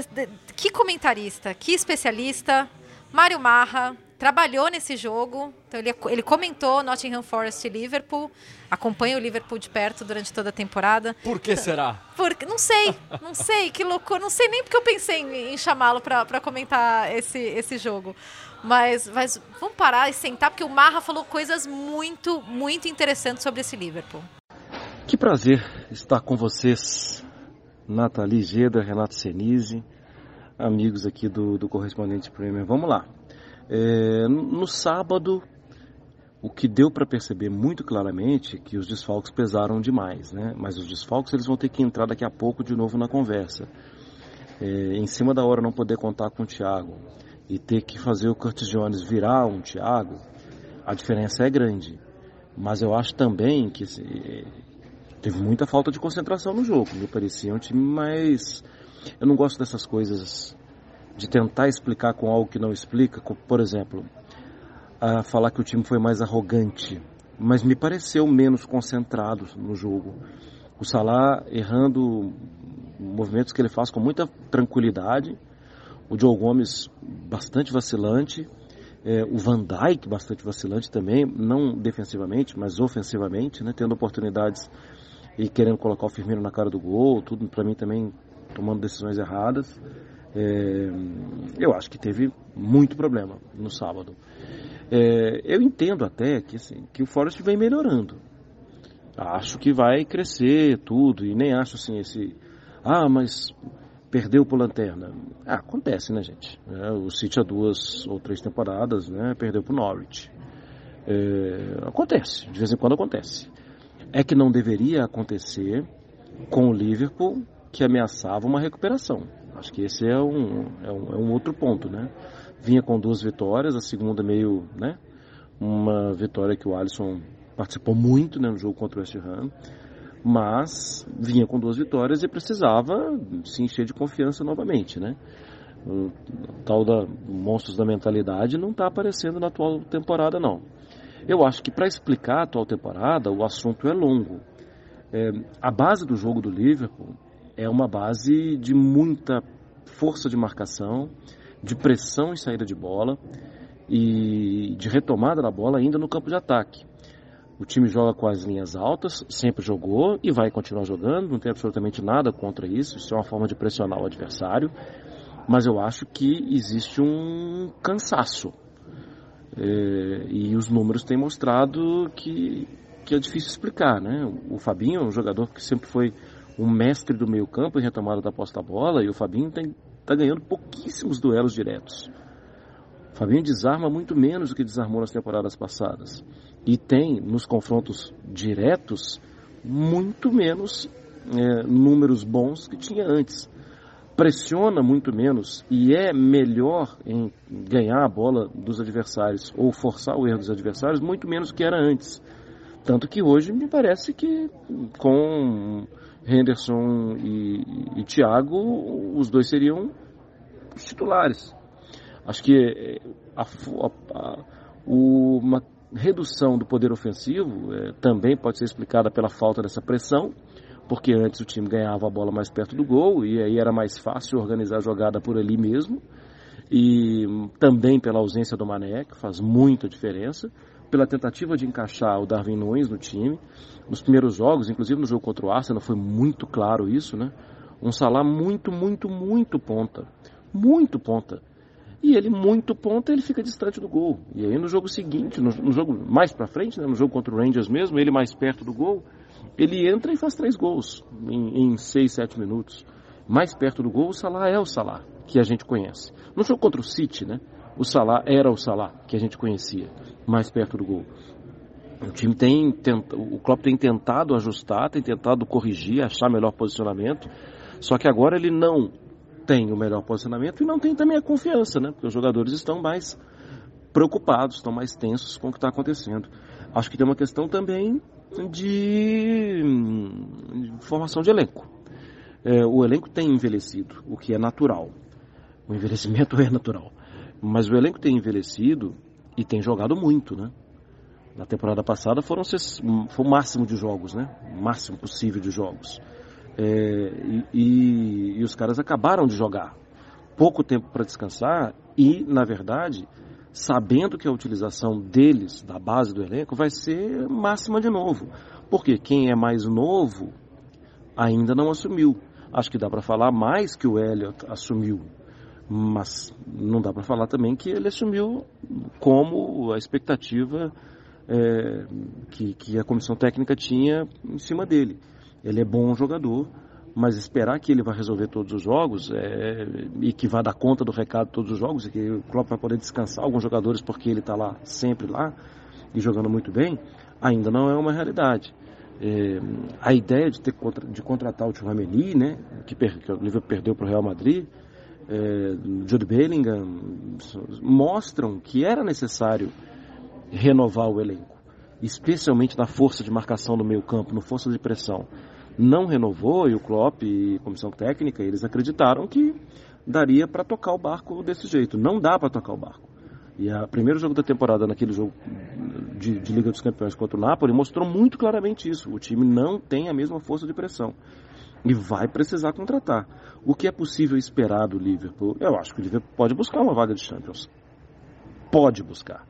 De- de- que comentarista, que especialista. Mário Marra, trabalhou nesse jogo, então ele, ele comentou Nottingham Forest e Liverpool, acompanha o Liverpool de perto durante toda a temporada. Por que será? Porque, não sei, não sei, que loucura, não sei nem porque eu pensei em, em chamá-lo para comentar esse, esse jogo. Mas, mas vamos parar e sentar, porque o Marra falou coisas muito, muito interessantes sobre esse Liverpool. Que prazer estar com vocês, Nathalie Geda, Renato Senise, amigos aqui do, do Correspondente Premier. Vamos lá. É, no sábado, o que deu para perceber muito claramente que os desfalques pesaram demais, né? Mas os desfalques eles vão ter que entrar daqui a pouco de novo na conversa. É, em cima da hora não poder contar com o Thiago e ter que fazer o Curtis Jones virar um Thiago, a diferença é grande. Mas eu acho também que teve muita falta de concentração no jogo. Me parecia um time mais. Eu não gosto dessas coisas de tentar explicar com algo que não explica. Por exemplo, a falar que o time foi mais arrogante. Mas me pareceu menos concentrado no jogo. O Salah errando movimentos que ele faz com muita tranquilidade. O Joe Gomes bastante vacilante. É, o Van Dijk bastante vacilante também, não defensivamente, mas ofensivamente, né, tendo oportunidades e querendo colocar o Firmino na cara do gol, tudo para mim também tomando decisões erradas. É, eu acho que teve muito problema no sábado. É, eu entendo até que, assim, que o Forest vem melhorando. Acho que vai crescer tudo e nem acho assim esse ah, mas perdeu por lanterna. Ah, acontece, né, gente? É, o City há duas ou três temporadas, né, perdeu por Norwich. É, acontece, de vez em quando acontece. É que não deveria acontecer com o Liverpool, que ameaçava uma recuperação. Acho que esse é um, é um, é um outro ponto, né? Vinha com duas vitórias, a segunda meio, né? Uma vitória que o Alisson participou muito né, no jogo contra o West Ham mas vinha com duas vitórias e precisava se encher de confiança novamente, né? O tal da monstros da mentalidade não está aparecendo na atual temporada, não. Eu acho que para explicar a atual temporada o assunto é longo. É, a base do jogo do Liverpool é uma base de muita força de marcação, de pressão e saída de bola e de retomada da bola ainda no campo de ataque. O time joga com as linhas altas, sempre jogou e vai continuar jogando, não tem absolutamente nada contra isso, isso é uma forma de pressionar o adversário, mas eu acho que existe um cansaço. É, e os números têm mostrado que, que é difícil explicar, né? O Fabinho é um jogador que sempre foi um mestre do meio campo em retomada da posta bola e o Fabinho está ganhando pouquíssimos duelos diretos. O Fabinho desarma muito menos do que desarmou nas temporadas passadas e tem nos confrontos diretos muito menos é, números bons que tinha antes. Pressiona muito menos e é melhor em ganhar a bola dos adversários ou forçar o erro dos adversários muito menos que era antes. Tanto que hoje me parece que com Henderson e, e Thiago, os dois seriam titulares. Acho que é, a, a, a, uma redução do poder ofensivo é, também pode ser explicada pela falta dessa pressão, porque antes o time ganhava a bola mais perto do gol e aí era mais fácil organizar a jogada por ali mesmo. E também pela ausência do Mané, que faz muita diferença, pela tentativa de encaixar o Darwin Nunes no time. Nos primeiros jogos, inclusive no jogo contra o Arsenal, foi muito claro isso, né? Um Salah muito, muito, muito ponta. Muito ponta e ele muito ponta, ele fica distante do gol. E aí no jogo seguinte, no, no jogo mais para frente, né, no jogo contra o Rangers mesmo, ele mais perto do gol, ele entra e faz três gols em, em seis, sete minutos. Mais perto do gol, o Salah é o Salah, que a gente conhece. No jogo contra o City, né, o Salah era o Salah, que a gente conhecia, mais perto do gol. O time tem, o Klopp tem tentado ajustar, tem tentado corrigir, achar melhor posicionamento, só que agora ele não tem o melhor posicionamento e não tem também a confiança, né? Porque os jogadores estão mais preocupados, estão mais tensos com o que está acontecendo. Acho que tem uma questão também de, formação de elenco. É, o elenco tem envelhecido, o que é natural. O envelhecimento é natural. Mas o elenco tem envelhecido e tem jogado muito, né? Na temporada passada foram foi o máximo de jogos, né? O máximo possível de jogos. É, e, e, os caras acabaram de jogar. Pouco tempo para descansar e, na verdade, sabendo que a utilização deles, da base do elenco, vai ser máxima de novo. Porque quem é mais novo ainda não assumiu. Acho que dá para falar mais que o Elliott assumiu, mas não dá para falar também que ele assumiu como a expectativa é, que, que a comissão técnica tinha em cima dele. Ele é bom jogador, mas esperar que ele vai resolver todos os jogos é, e que vai dar conta do recado de todos os jogos e que o Klopp vai poder descansar alguns jogadores porque ele está lá sempre lá e jogando muito bem, ainda não é uma realidade. É, a ideia de, ter, de contratar o Tchouameni, né, que, per, que o Liverpool perdeu para o Real Madrid, é, Jude Bellingham, mostram que era necessário renovar o elenco, especialmente na força de marcação no meio campo, no força de pressão não renovou e o Klopp e comissão técnica, eles acreditaram que daria para tocar o barco desse jeito. Não dá para tocar o barco. E o primeiro jogo da temporada, naquele jogo de, de, Liga dos Campeões contra o Napoli, mostrou muito claramente isso. O time não tem a mesma força de pressão. E vai precisar contratar. O que é possível esperar do Liverpool? Eu acho que o Liverpool pode buscar uma vaga de Champions. Pode buscar.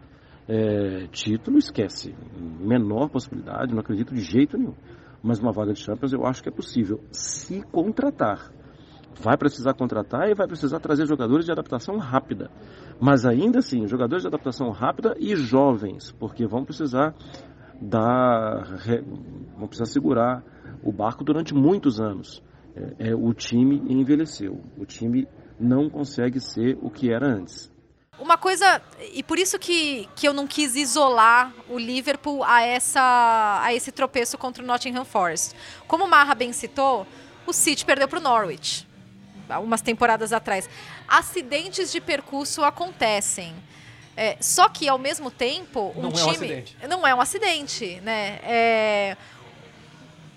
É, título, esquece. Menor possibilidade, não acredito de jeito nenhum mas uma vaga de Champions eu acho que é possível, se contratar. Vai precisar contratar e vai precisar trazer jogadores de adaptação rápida. Mas ainda assim, jogadores de adaptação rápida e jovens, porque vão precisar dar, vão precisar segurar o barco durante muitos anos. É, é, o time envelheceu, o time não consegue ser o que era antes. Uma coisa, e por isso que, que eu não quis isolar o Liverpool a, essa, a esse tropeço contra o Nottingham Forest. Como o Marra bem citou, o City perdeu para o Norwich, algumas temporadas atrás. Acidentes de percurso acontecem. É, só que, ao mesmo tempo, um não time. É um acidente. Não é um acidente, né? É,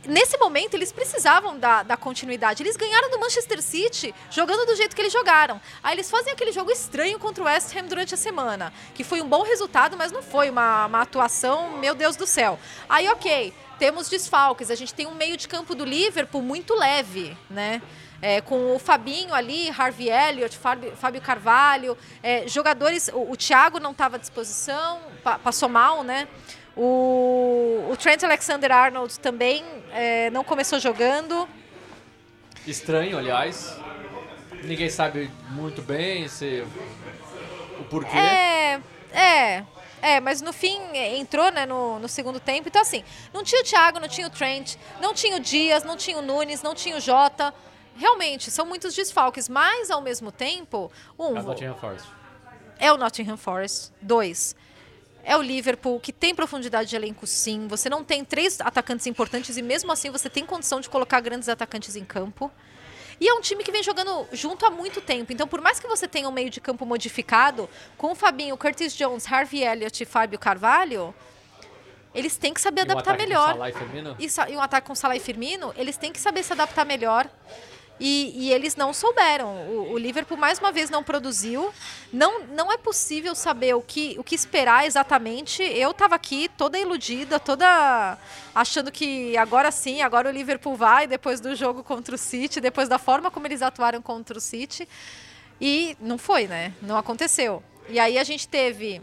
nesse momento eles precisavam da, da, continuidade. Eles ganharam do Manchester City jogando do jeito que eles jogaram. Aí eles fazem aquele jogo estranho contra o West Ham durante a semana, que foi um bom resultado, mas não foi uma, uma atuação, meu Deus do céu. Aí, ok, temos desfalques. A gente tem um meio de campo do Liverpool muito leve, né? É, com o Fabinho ali, Harvey Elliott, Fábio, Carvalho, é, jogadores. O, o Thiago não estava à disposição, pa, passou mal, né? O, o Trent Alexander-Arnold também é, não começou jogando. Estranho, aliás. Ninguém sabe muito bem se o porquê. É, é, é, mas no fim entrou né, no, no segundo tempo. Então, assim, não tinha o Thiago, não tinha o Trent, não tinha o Dias, não tinha o Nunes, não tinha o Jota. Realmente, são muitos desfalques, mas ao mesmo tempo. Um, é o Nottingham Forest. É o Nottingham Forest. Dois é o Liverpool, que tem profundidade de elenco sim. Você não tem três atacantes importantes e mesmo assim você tem condição de colocar grandes atacantes em campo. E é um time que vem jogando junto há muito tempo. Então, por mais que você tenha um meio de campo modificado, com o Fabinho, Curtis Jones, Harvey Elliott e Fábio Carvalho, eles têm que saber adaptar melhor. e, e um ataque com Salah e Firmino, eles têm que saber se adaptar melhor. E, e, eles não souberam. O, o, Liverpool mais uma vez não produziu. Não, não é possível saber o que, o que esperar exatamente. Eu estava aqui toda iludida, toda achando que agora sim, agora o Liverpool vai depois do jogo contra o City, depois da forma como eles atuaram contra o City. E não foi, né? Não aconteceu. E aí a gente teve.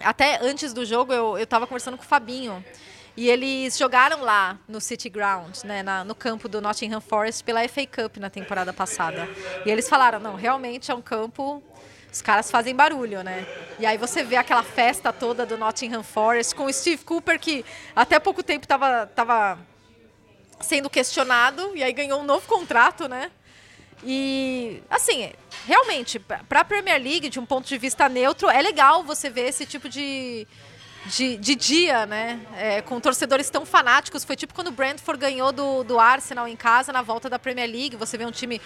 Até antes do jogo, eu estava conversando com o Fabinho. E eles jogaram lá no City Ground, né, na, no campo do Nottingham Forest pela FA Cup na temporada passada. E eles falaram, não, realmente é um campo os caras fazem barulho, né? E aí você vê aquela festa toda do Nottingham Forest com o Steve Cooper que até pouco tempo estava tava sendo questionado e aí ganhou um novo contrato, né? E assim, realmente, para a Premier League, de um ponto de vista neutro, é legal você ver esse tipo de de, de dia, né? É, com torcedores tão fanáticos. Foi tipo quando o Brentford ganhou do, do Arsenal em casa na volta da Premier League. Você vê um time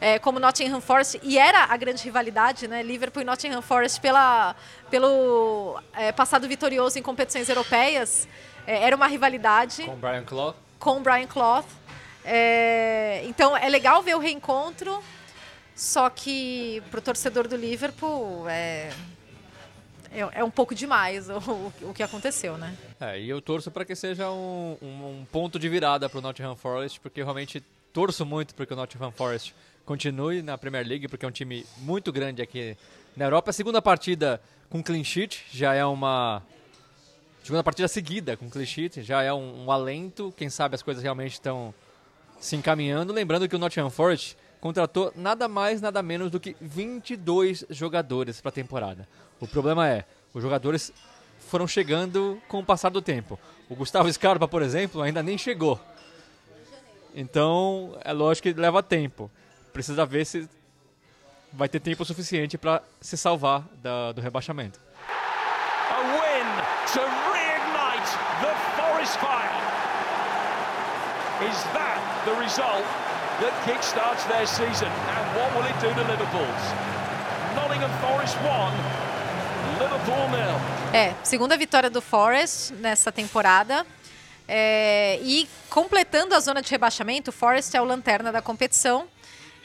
é, como Nottingham Forest, e era a grande rivalidade, né? Liverpool e Nottingham Forest pela, pelo é, passado vitorioso em competições europeias. É, era uma rivalidade. Com o Brian Clough. Com o Brian Clough. É, então é legal ver o reencontro, só que para o torcedor do Liverpool é é, é um pouco demais o, o, que aconteceu, né? É, e eu torço para que seja um, um, um ponto de virada para o Nottingham Forest, porque realmente torço muito para que o Nottingham Forest continue na Premier League, porque é um time muito grande aqui na Europa. A segunda partida com clean sheet já é uma. Segunda partida seguida com clean sheet já é um, um alento. Quem sabe as coisas realmente estão se encaminhando. Lembrando que o Nottingham Forest contratou nada mais, nada menos do que 22 jogadores para a temporada. O problema é, os jogadores foram chegando com o passar do tempo. O Gustavo Scarpa, por exemplo, ainda nem chegou. Então, é lógico que leva tempo. Precisa ver se vai ter tempo suficiente para se salvar da, do rebaixamento. A win to reignite the forest fire. Is that the result that kickstarts their season? And what will it do to Liverpool's? Nottingham Forest 1, Liverpool nil. É, segunda vitória do Forest nessa temporada. É, e completando a zona de rebaixamento, o Forest é o lanterna da competição.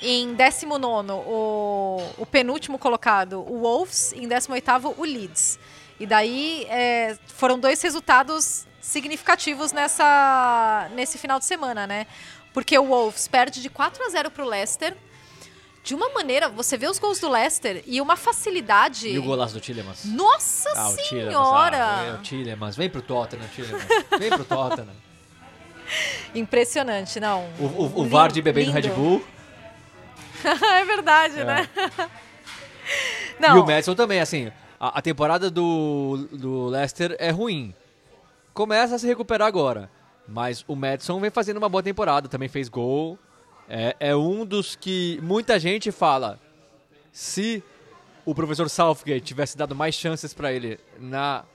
Em 19, o, o penúltimo colocado, o Wolves. Em 18, o Leeds. E daí é, foram dois resultados significativos nessa, nesse final de semana, né? Porque o Wolves perde de 4 a 0 para o Leicester. De uma maneira, você vê os gols do Leicester e uma facilidade. E o golaço do Tillemans? Nossa ah, o senhora! Tillemans, ah, o Tillemans. Vem pro Tottenham, Tillemans. Vem pro Tottenham. Impressionante, não. O, o, o Vardy bebendo Red Bull. é verdade, É. né? E não, o Madison também, assim, a, a temporada do, do Leicester é ruim. Começa a se recuperar agora. Mas o Madison vem fazendo uma boa temporada, também fez gol. É, é um dos que muita gente fala. Se o professor Southgate tivesse dado mais chances para ele na,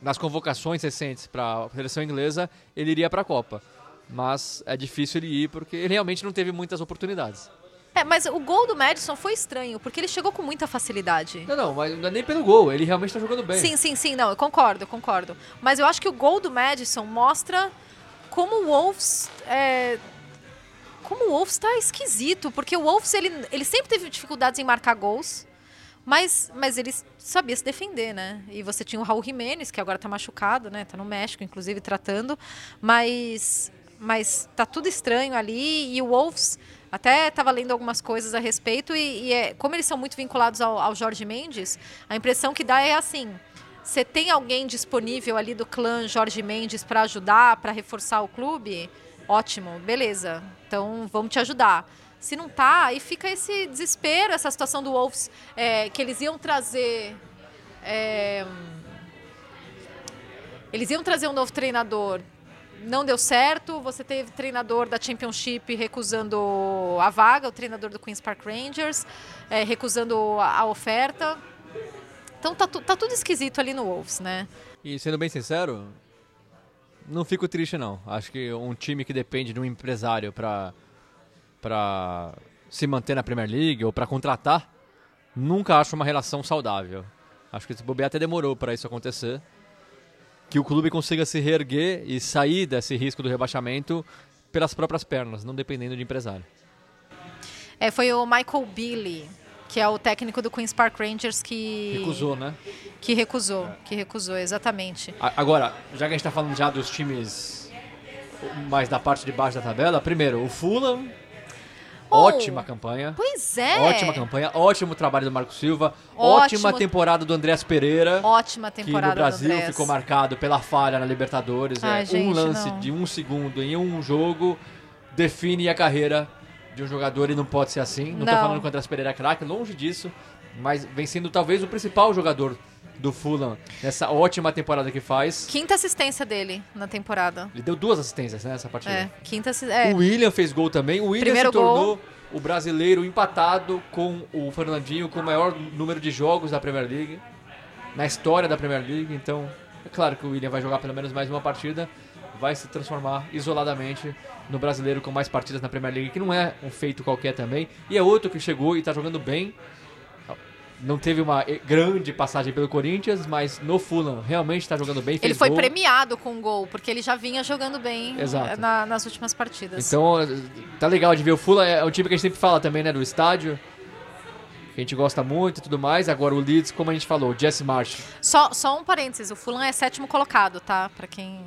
nas convocações recentes para a seleção inglesa, ele iria para a Copa. Mas é difícil ele ir porque ele realmente não teve muitas oportunidades. é, mas o gol do Madison foi estranho, porque ele chegou com muita facilidade. Não, não, mas não é nem pelo gol, ele realmente está jogando bem. Sim, sim, sim, não, eu concordo, eu concordo. Mas eu acho que o gol do Madison mostra como o Wolves. é, como o Wolves tá esquisito, porque o Wolves ele, ele sempre teve dificuldades em marcar gols, mas, mas ele sabia se defender, né? E você tinha o Raul Jimenez, que agora tá machucado, né? Tá no México, inclusive, tratando, mas, mas tá tudo estranho ali e o Wolves. Até estava lendo algumas coisas a respeito e, e é, como eles são muito vinculados ao, ao Jorge Mendes, a impressão que dá é assim: você tem alguém disponível ali do clã Jorge Mendes para ajudar, para reforçar o clube? Ótimo, beleza. Então vamos te ajudar. Se não tá, aí fica esse desespero, essa situação do Wolves, é, que eles iam trazer. é, eles iam trazer um novo treinador. Não deu certo. Você teve treinador da Championship recusando a vaga, o treinador do Queen's Park Rangers, é, recusando a, oferta. Então tá, tá tudo esquisito ali no Wolves, né? E sendo bem sincero, não fico triste não. Acho que um time que depende de um empresário para para se manter na Premier League ou para contratar, nunca acho uma relação saudável. Acho que esse bobear até demorou para isso acontecer. Que o clube consiga se reerguer e sair desse risco do rebaixamento pelas próprias pernas, não dependendo de empresário. É, foi o Michael Billy, que é o técnico do Queen's Park Rangers que Recusou, né? que recusou, que recusou exatamente. Agora, já que a gente está falando já dos times mais da parte de baixo da tabela, primeiro, o Fulham, Oh, ótima campanha. Pois é. Ótima campanha, ótimo trabalho do Marco Silva, Ótimo. ótima temporada do Andreas Pereira. Ótima Que temporada no Brasil Andrés. ficou marcado pela falha na Libertadores. Ai, é, gente, um lance não. de um segundo em um jogo define a carreira de um jogador e não pode ser assim. Não, tô Não. falando que o Andrés Pereira craque, longe disso, mas vem sendo talvez o principal jogador do Fulham nessa ótima temporada que faz. Quinta assistência dele na temporada. Ele deu duas assistências né, nessa partida. É, quinta é. O William fez gol também. O William Primeiro se tornou gol. o brasileiro empatado com o Fernandinho com o maior número de jogos da Premier League, na história da Premier League. Então, é claro que o William vai jogar pelo menos mais uma partida, vai se transformar isoladamente no brasileiro com mais partidas na Premier League, que não é um feito qualquer também. E é outro que chegou e está jogando bem. Não teve uma grande passagem pelo Corinthians, mas no Fulham realmente está jogando bem. Ele foi gol. premiado com um gol, porque ele já vinha jogando bem eh, na- nas últimas partidas. Então, tá legal de ver o Fulham. É um time que a gente sempre fala também, né, do estádio. Que a gente gosta muito e tudo mais. Agora o Leeds, como a gente falou, o Jesse Marsh. Só, só um parênteses, o Fulham é sétimo colocado, tá? Pra quem...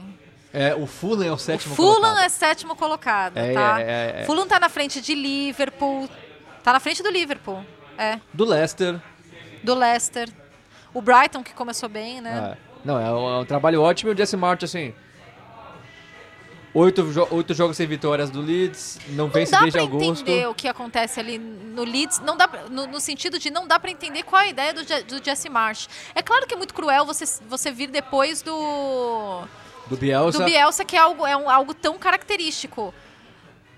É, o Fulham é o sétimo Fulham colocado. é sétimo colocado, É, tá? é, é, é. Fulham tá na frente de Liverpool, Tá na frente do Liverpool. É. Do Leicester. Do Leicester. O Brighton, que começou bem, né? É. Não, é um, é um trabalho ótimo e o Jesse Martin, assim. Oito, jo oito jogos sem vitórias do Leeds, não, Não vence dá desde pra agosto. entender o que acontece ali no Leeds, não dá pra- no, no sentido de não dá pra entender qual é a ideia do, do Jesse Marsh. É claro que é muito cruel você, você vir depois do Do Bielsa. do Bielsa, que é algo, é um, algo tão característico.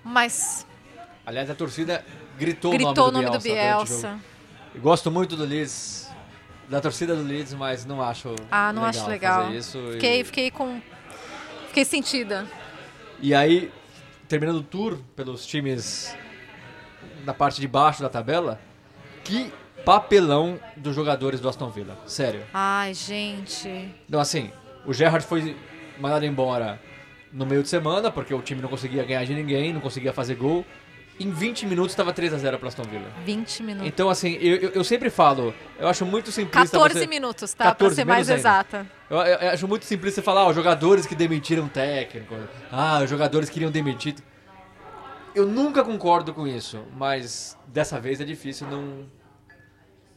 Mas Aliás, a torcida gritou, gritou o nome do Bielsa. durante o Bielsa. Gosto muito do Leeds, da torcida do Leeds, mas não acho Ah, não legal acho legal. isso. e- Fiquei, fiquei com. Fiquei sentida. E aí, terminando o tour pelos times na parte de baixo da tabela, que papelão dos jogadores do Aston Villa. Sério. Ai, gente. Então, assim, o Gerrard foi mandado embora no meio de semana, porque o time não conseguia ganhar de ninguém, não conseguia fazer gol. Em 20 minutos estava 3x0 para Aston Villa. 20 minutos. Então, assim, eu, eu, eu sempre falo, eu acho muito simplista 14 você... minutos, tá? Pra ser mais ainda. exata. Eu, eu- acho muito simplista você falar, os jogadores que demitiram o técnico, ah, os jogadores queriam demitir. Eu nunca concordo com isso, mas dessa vez é difícil, não,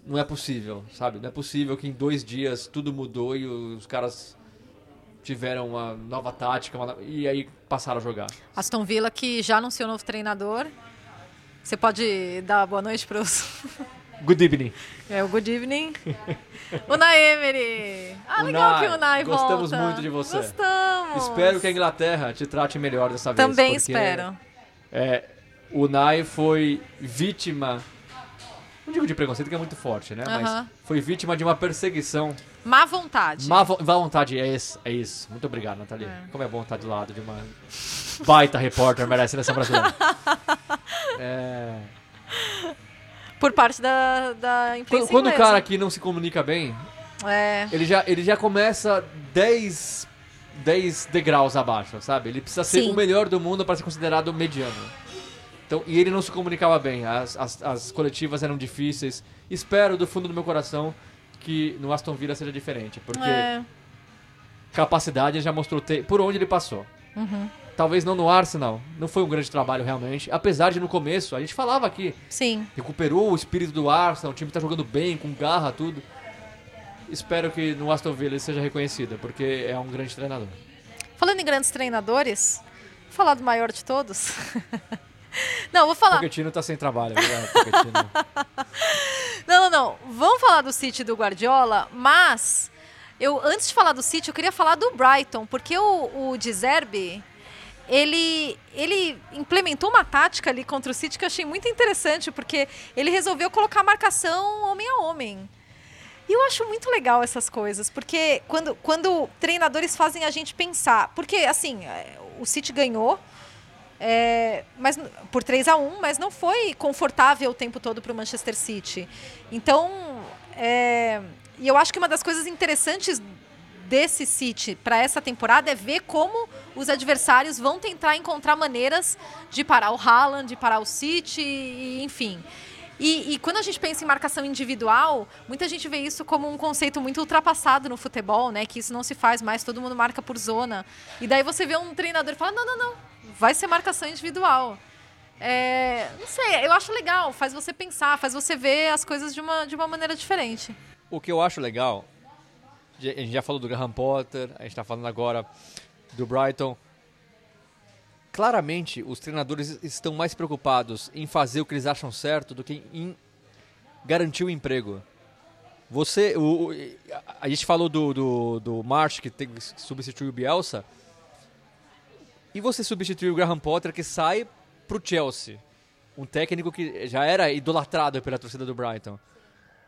não é possível, sabe? Não é possível que em dois dias tudo mudou e os caras tiveram uma nova tática uma e aí passaram a jogar. Aston Villa que já anunciou novo treinador. Você pode dar boa noite pros. Good evening. É, o good evening. Unai Emery. Ah, legal que o Unai volta. Gostamos muito de você. Gostamos. Espero que a Inglaterra te trate melhor dessa vez. Também espero. É, o Nai foi vítima. Não digo de preconceito, que é muito forte, né? Mas foi vítima de uma perseguição. Má vontade. Má vo- má vontade, é isso, é isso. Muito obrigado, Nathalie. É. Como é bom estar do lado de uma baita repórter, merece a seleção brasileira. É, Por parte da, da imprensa Quando, quando o cara aqui não se comunica bem, É. ele já, ele já começa 10, 10 degraus abaixo, sabe? Ele precisa ser Sim. o melhor do mundo para ser considerado mediano. Então, e ele não se comunicava bem, as, as, as coletivas eram difíceis. Espero do fundo do meu coração que no Aston Villa seja diferente, porque É. capacidade já mostrou ter por onde ele passou. Uhum. Talvez não no Arsenal, não foi um grande trabalho realmente, apesar de no começo, a gente falava aqui, Sim. recuperou o espírito do Arsenal, o time tá jogando bem, com garra, tudo. Espero que no Aston Villa ele seja reconhecido, porque é um grande treinador. Falando em grandes treinadores, vou falar do maior de todos. não, vou falar. Pochettino tá sem trabalho, é. Não, não, não. Vamos falar do City do Guardiola, mas eu antes de falar do City, eu queria falar do Brighton, porque o, o De Zerbi, ele, ele implementou uma tática ali contra o City que eu achei muito interessante, porque ele resolveu colocar a marcação homem a homem. E eu acho muito legal essas coisas, porque quando, quando treinadores fazem a gente pensar. Porque, assim, é, o City ganhou é, mas, por 3 a 1 mas não foi confortável o tempo todo para o Manchester City. Então, é, e eu acho que uma das coisas interessantes desse City para essa temporada é ver como os adversários vão tentar encontrar maneiras de parar o Haaland, de parar o City, e, enfim. E, e quando a gente pensa em marcação individual, muita gente vê isso como um conceito muito ultrapassado no futebol, né? Que isso não se faz mais, todo mundo marca por zona. E daí você vê um treinador e fala: não, não, não, vai ser marcação individual. É, não sei, eu acho legal, faz você pensar, faz você ver as coisas de uma, de uma maneira diferente. O que eu acho legal, a gente já falou do Graham Potter, a gente tá falando agora do Brighton. Claramente, os treinadores estão mais preocupados em fazer o que eles acham certo do que em garantir o emprego. Você, o, a gente falou do, do, do Marsh que tem que substituir o Bielsa. E você substituir o Graham Potter que sai pro Chelsea, um técnico que já era idolatrado pela torcida do Brighton.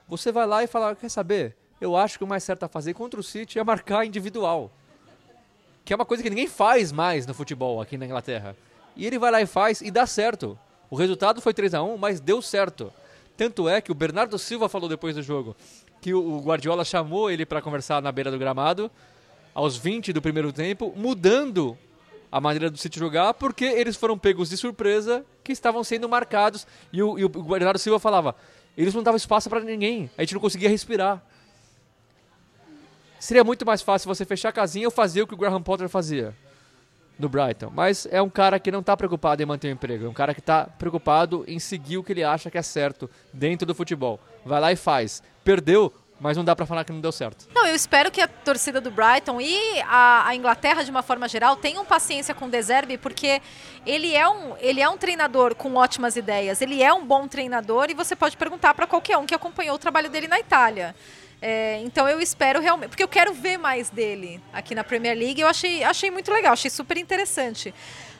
Você vai lá e fala, quer saber? Eu acho que o mais certo a fazer contra o City é marcar individual. Que é uma coisa que ninguém faz mais no futebol aqui na Inglaterra. E ele vai lá e faz e dá certo. O resultado foi 3 a 1 mas deu certo. Tanto é que o Bernardo Silva falou depois do jogo que o Guardiola chamou ele para conversar na beira do gramado aos 20 do primeiro tempo, mudando a maneira do City jogar, porque eles foram pegos de surpresa que estavam sendo marcados. E o, e o Bernardo Silva falava: eles não davam espaço para ninguém, a gente não conseguia respirar. Seria muito mais fácil você fechar a casinha ou fazer o que o Graham Potter fazia. no Brighton. Mas é um cara que não está preocupado em manter o emprego. É um cara que está preocupado em seguir o que ele acha que é certo dentro do futebol. Vai lá e faz. Perdeu, mas não dá para falar que não deu certo. Não, eu espero que a torcida do Brighton e a, a Inglaterra, de uma forma geral, tenham paciência com o De Zerbi, porque ele é, um, ele é um treinador com ótimas ideias, ele é um bom treinador e você pode perguntar para qualquer um que acompanhou o trabalho dele na Itália. É, então eu espero realmente, porque eu quero ver mais dele aqui na Premier League. Eu achei, achei muito legal, achei super interessante.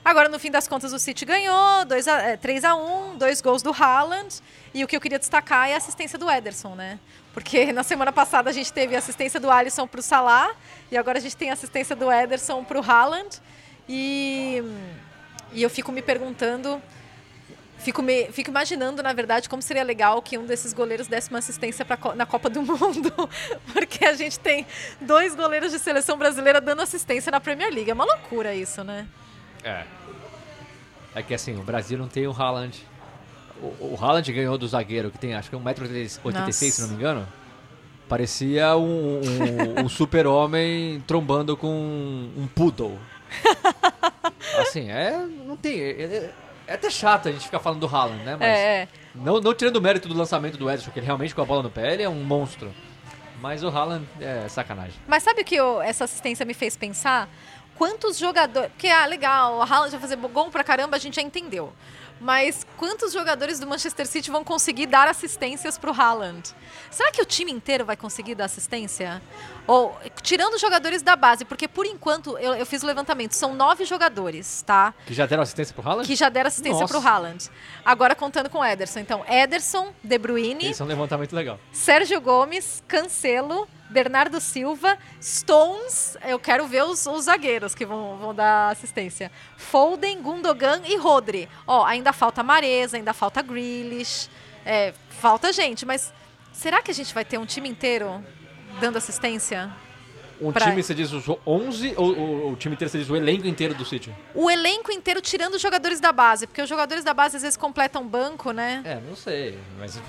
Agora, no fim das contas, o City ganhou, 2 a, é, 3 a 1 dois gols do Haaland. E o que eu queria destacar é a assistência do Ederson, né? Porque na semana passada a gente teve assistência do Alisson para o Salah e agora a gente tem assistência do Ederson para o Haaland. E, e eu fico me perguntando Fico, me, fico imaginando, na verdade, como seria legal que um desses goleiros desse uma assistência pra, na Copa do Mundo. Porque a gente tem dois goleiros de seleção brasileira dando assistência na Premier League. É uma loucura isso, né? É. É que assim, o Brasil não tem o Haaland. O, o Haaland ganhou do zagueiro, que tem acho que 1,86m, se não me engano. Parecia um, um, um super-homem trombando com um poodle. Assim, é. Não tem. É, é até chato a gente ficar falando do Haaland, né? Mas É, é. Não, não tirando o mérito do lançamento do Ederson, que ele realmente com a bola no pé, ele é um monstro. Mas o Haaland é sacanagem. Mas sabe o que eu- essa assistência me fez pensar? Quantos jogadores. Porque, ah, legal, o Haaland vai fazer gol pra caramba, a gente já entendeu. Mas quantos jogadores do Manchester City vão conseguir dar assistências pro Haaland? Será que o time inteiro vai conseguir dar assistência? Ou, tirando os jogadores da base, porque por enquanto eu, eu fiz o levantamento, são nove jogadores, tá? Que já deram assistência pro Haaland? Que já deram assistência Nossa. pro Haaland. Agora contando com o Ederson. Então, Ederson, De Bruyne, Esse é um levantamento legal. Sérgio Gomes, Cancelo, Bernardo Silva, Stones, eu quero ver os, os zagueiros que vão, vão dar assistência. Foden, Gundogan e Rodri. Ó, ainda falta Mareza, ainda falta Grealish, é, falta gente, mas será que a gente vai ter um time inteiro dando assistência? Um Pra- time, você diz os 11 ou o, o time inteiro, você diz o elenco inteiro do City? O elenco inteiro tirando os jogadores da base, porque os jogadores da base às vezes completam banco, né? É, não sei. Mas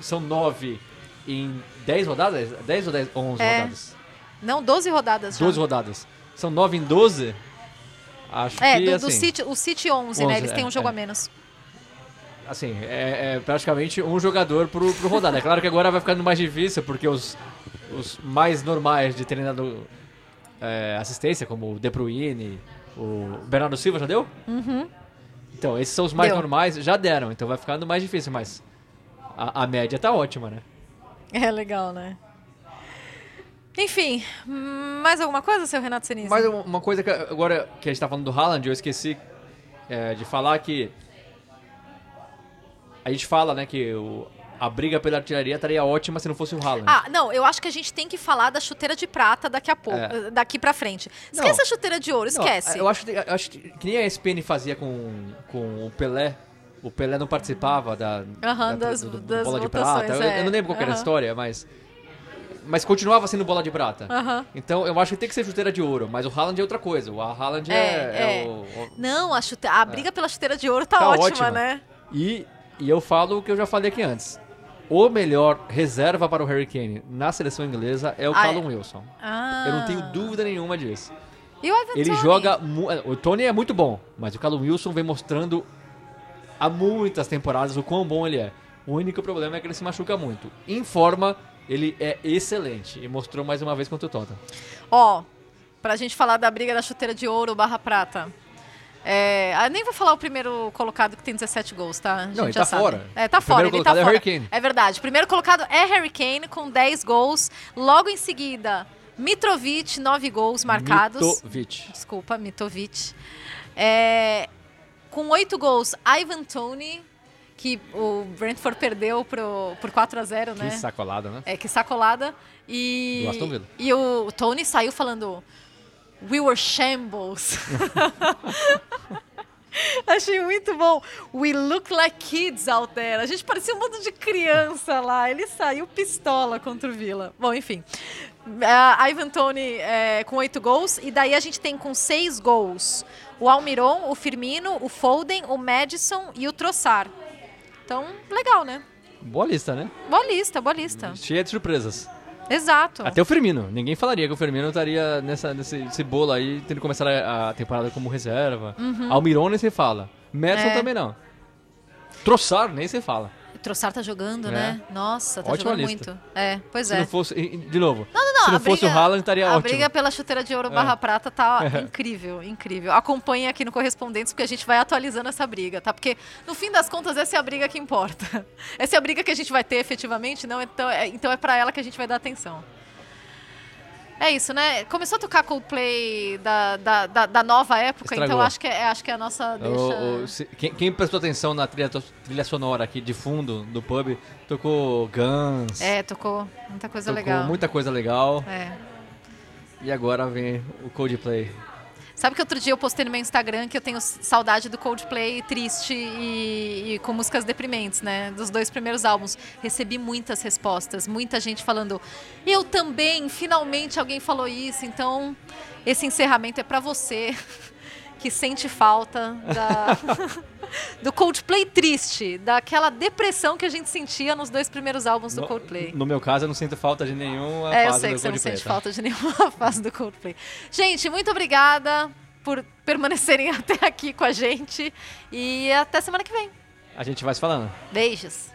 são nove em 10 rodadas? 10 ou 10, 11 É. rodadas? Não, 12 rodadas já. 12 rodadas. São 9 em 12? Acho É, que do, assim, do City, o City 11, né? 11, Eles têm um é, jogo é. a menos. assim, é, é praticamente um jogador pro, pro rodada. É claro que agora vai ficando mais difícil, porque os, os mais normais de treinador é, assistência, como o De Bruyne, o Bernardo Silva já deu? Uhum. Então, esses são os mais Deu. normais, já deram, então vai ficando mais difícil, mas a, a média tá ótima, né? É legal, né? Enfim, mais alguma coisa, seu Renato? Mas um- uma coisa que agora que a gente tá falando do Haaland, eu esqueci é, de falar que a gente fala, né, que o- a briga pela artilharia estaria ótima se não fosse o Haaland. Ah, não, eu acho que a gente tem que falar da chuteira de prata daqui a pouco, É. daqui pra frente. Esquece Não. a chuteira de ouro, Não, esquece. eu acho, que- eu acho que nem a ESPN fazia com, com o Pelé. O Pelé não participava da, Aham, da- das- do- do das bola de prata. Eu, é. eu não lembro qual que era a história, mas mas continuava sendo bola de prata. Aham. Então eu acho que tem que ser chuteira de ouro, mas o Haaland é outra coisa. O Haaland é, É, é é. o, o- Não, a, chute... a briga pela chuteira de ouro tá, Tá ótima, ótima. né? E, e eu falo o que eu já falei aqui antes. O melhor reserva para o Harry Kane na seleção inglesa é o Ah, Callum é. Wilson. Ah. Eu não tenho dúvida nenhuma disso. E o Ivan Ele Toney? joga. O Tony é muito bom, mas o Callum Wilson vem mostrando há muitas temporadas o quão bom ele é. O único problema é que ele se machuca muito. Em forma, ele é excelente e mostrou mais uma vez contra o Tottenham. Ó, pra gente falar da briga da chuteira de ouro barra prata. É, ah, nem vou falar o primeiro colocado que tem 17 gols, tá? Não, ele tá sabe. fora. É, tá O fora. primeiro Ele tá é fora. Harry Kane. É verdade. O primeiro colocado é Harry Kane com 10 gols. Logo em seguida, Mitrovic, 9 gols marcados. Mitovic. Desculpa, Mitovic. É, com 8 gols, Ivan Tony, que o Brentford perdeu pro, por 4 a 0 né? Que sacolada, né? É, que sacolada. E, Do Aston Villa. e o Tony saiu falando We were shambles. Achei muito bom. We look like kids out there. A gente parecia um mundo de criança lá. Ele saiu pistola contra o Villa. Bom, enfim. Uh, Ivan Tony é, com oito gols. E daí a gente tem com seis gols o Almiron, o Firmino, o Foden, o Madison e o Trossard. Então, legal, né? Boa lista, né? Boa lista, boa lista. Cheia de surpresas. Exato. Até o Firmino. Ninguém falaria que o Firmino estaria nessa, nesse, nesse bolo aí, tendo começado a, a temporada como reserva. Uhum. Almiron nem se fala. Madison É. também não. Troçar nem se fala. O Trossard tá jogando, É. né? Nossa, tá Ótima jogando lista. muito. É, pois Se é. não fosse. De novo. Não, não, não. Se não a fosse briga- o Haaland, estaria A ótimo. briga pela chuteira de ouro É. barra prata tá É. incrível, incrível. Acompanhe aqui no Correspondentes, porque a gente vai atualizando essa briga, tá? Porque, no fim das contas, essa é a briga que importa. Essa é a briga que a gente vai ter efetivamente, não? Então é, então é pra ela que a gente vai dar atenção. É isso, né? Começou a tocar Coldplay da, da, da, da nova época, Estragou. então acho que é, acho que é a nossa deixa... O- o- se- quem, quem prestou atenção na trilha, trilha sonora aqui de fundo do pub, tocou Guns. É, tocou muita coisa tocou legal. muita coisa legal. É. E agora vem o Coldplay. Sabe que outro dia eu postei no meu Instagram que eu tenho saudade do Coldplay triste e, e com músicas deprimentes, né? Dos dois primeiros álbuns. Recebi muitas respostas, muita gente falando, eu também, finalmente alguém falou isso. Então, esse encerramento é pra você que sente falta da, do Coldplay triste, daquela depressão que a gente sentia nos dois primeiros álbuns do No- Coldplay. No meu caso, eu não sinto falta de nenhuma É, eu fase sei do que você não Coldplay, sente tá? falta de nenhuma fase do Coldplay. Gente, muito obrigada por permanecerem até aqui com a gente. E até semana que vem. A gente vai se falando. Beijos.